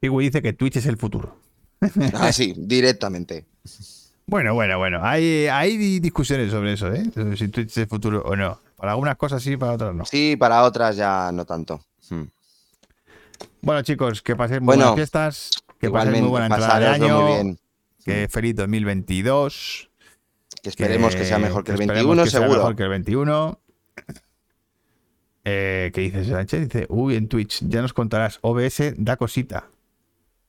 Pigui dice que Twitch es el futuro. Así, directamente. Bueno, bueno, bueno. Hay, hay di- discusiones sobre eso, ¿eh? Sobre Si Twitch es el futuro o no. Para algunas cosas sí, para otras no. Sí, para otras ya no tanto. Hmm. Bueno, chicos, que paséis muy Bueno, buenas fiestas. Que paséis muy buena entrada de año. muy bien. Que feliz 2022. Que esperemos que, sea mejor que el esperemos 21, que sea seguro. mejor que el 21. Eh, ¿Qué dice Sánchez? Dice, uy, en Twitch, ya nos contarás. OBS da cosita.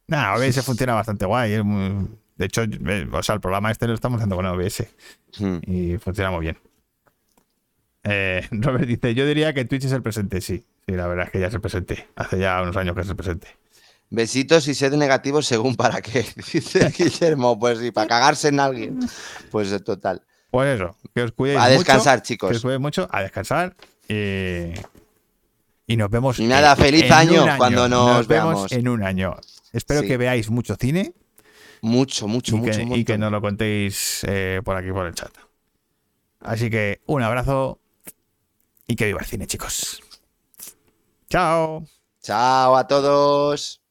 Nah, OBS funciona bastante guay. es muy- De hecho, eh, o sea, el programa este lo estamos haciendo con OBS Hmm. y funciona muy bien. Eh, Robert dice, yo diría que Twitch es el presente, sí. Sí, la verdad es que ya es el presente. Hace ya unos años que es el presente. Besitos y sed negativos según para qué, dice Guillermo. Pues sí, para cagarse en alguien. Pues eh, total. Pues eso, que os cuidéis A mucho, descansar, Que os chicos. cuidéis mucho, a descansar. Y, y nos vemos. Y nada, feliz en año cuando nos vemos veamos. en un año. Espero Sí. que veáis mucho cine Mucho, mucho, y, mucho, que, y que nos lo contéis eh, por aquí, por el chat. Así que un abrazo y que viva el cine, chicos. Chao. Chao a todos.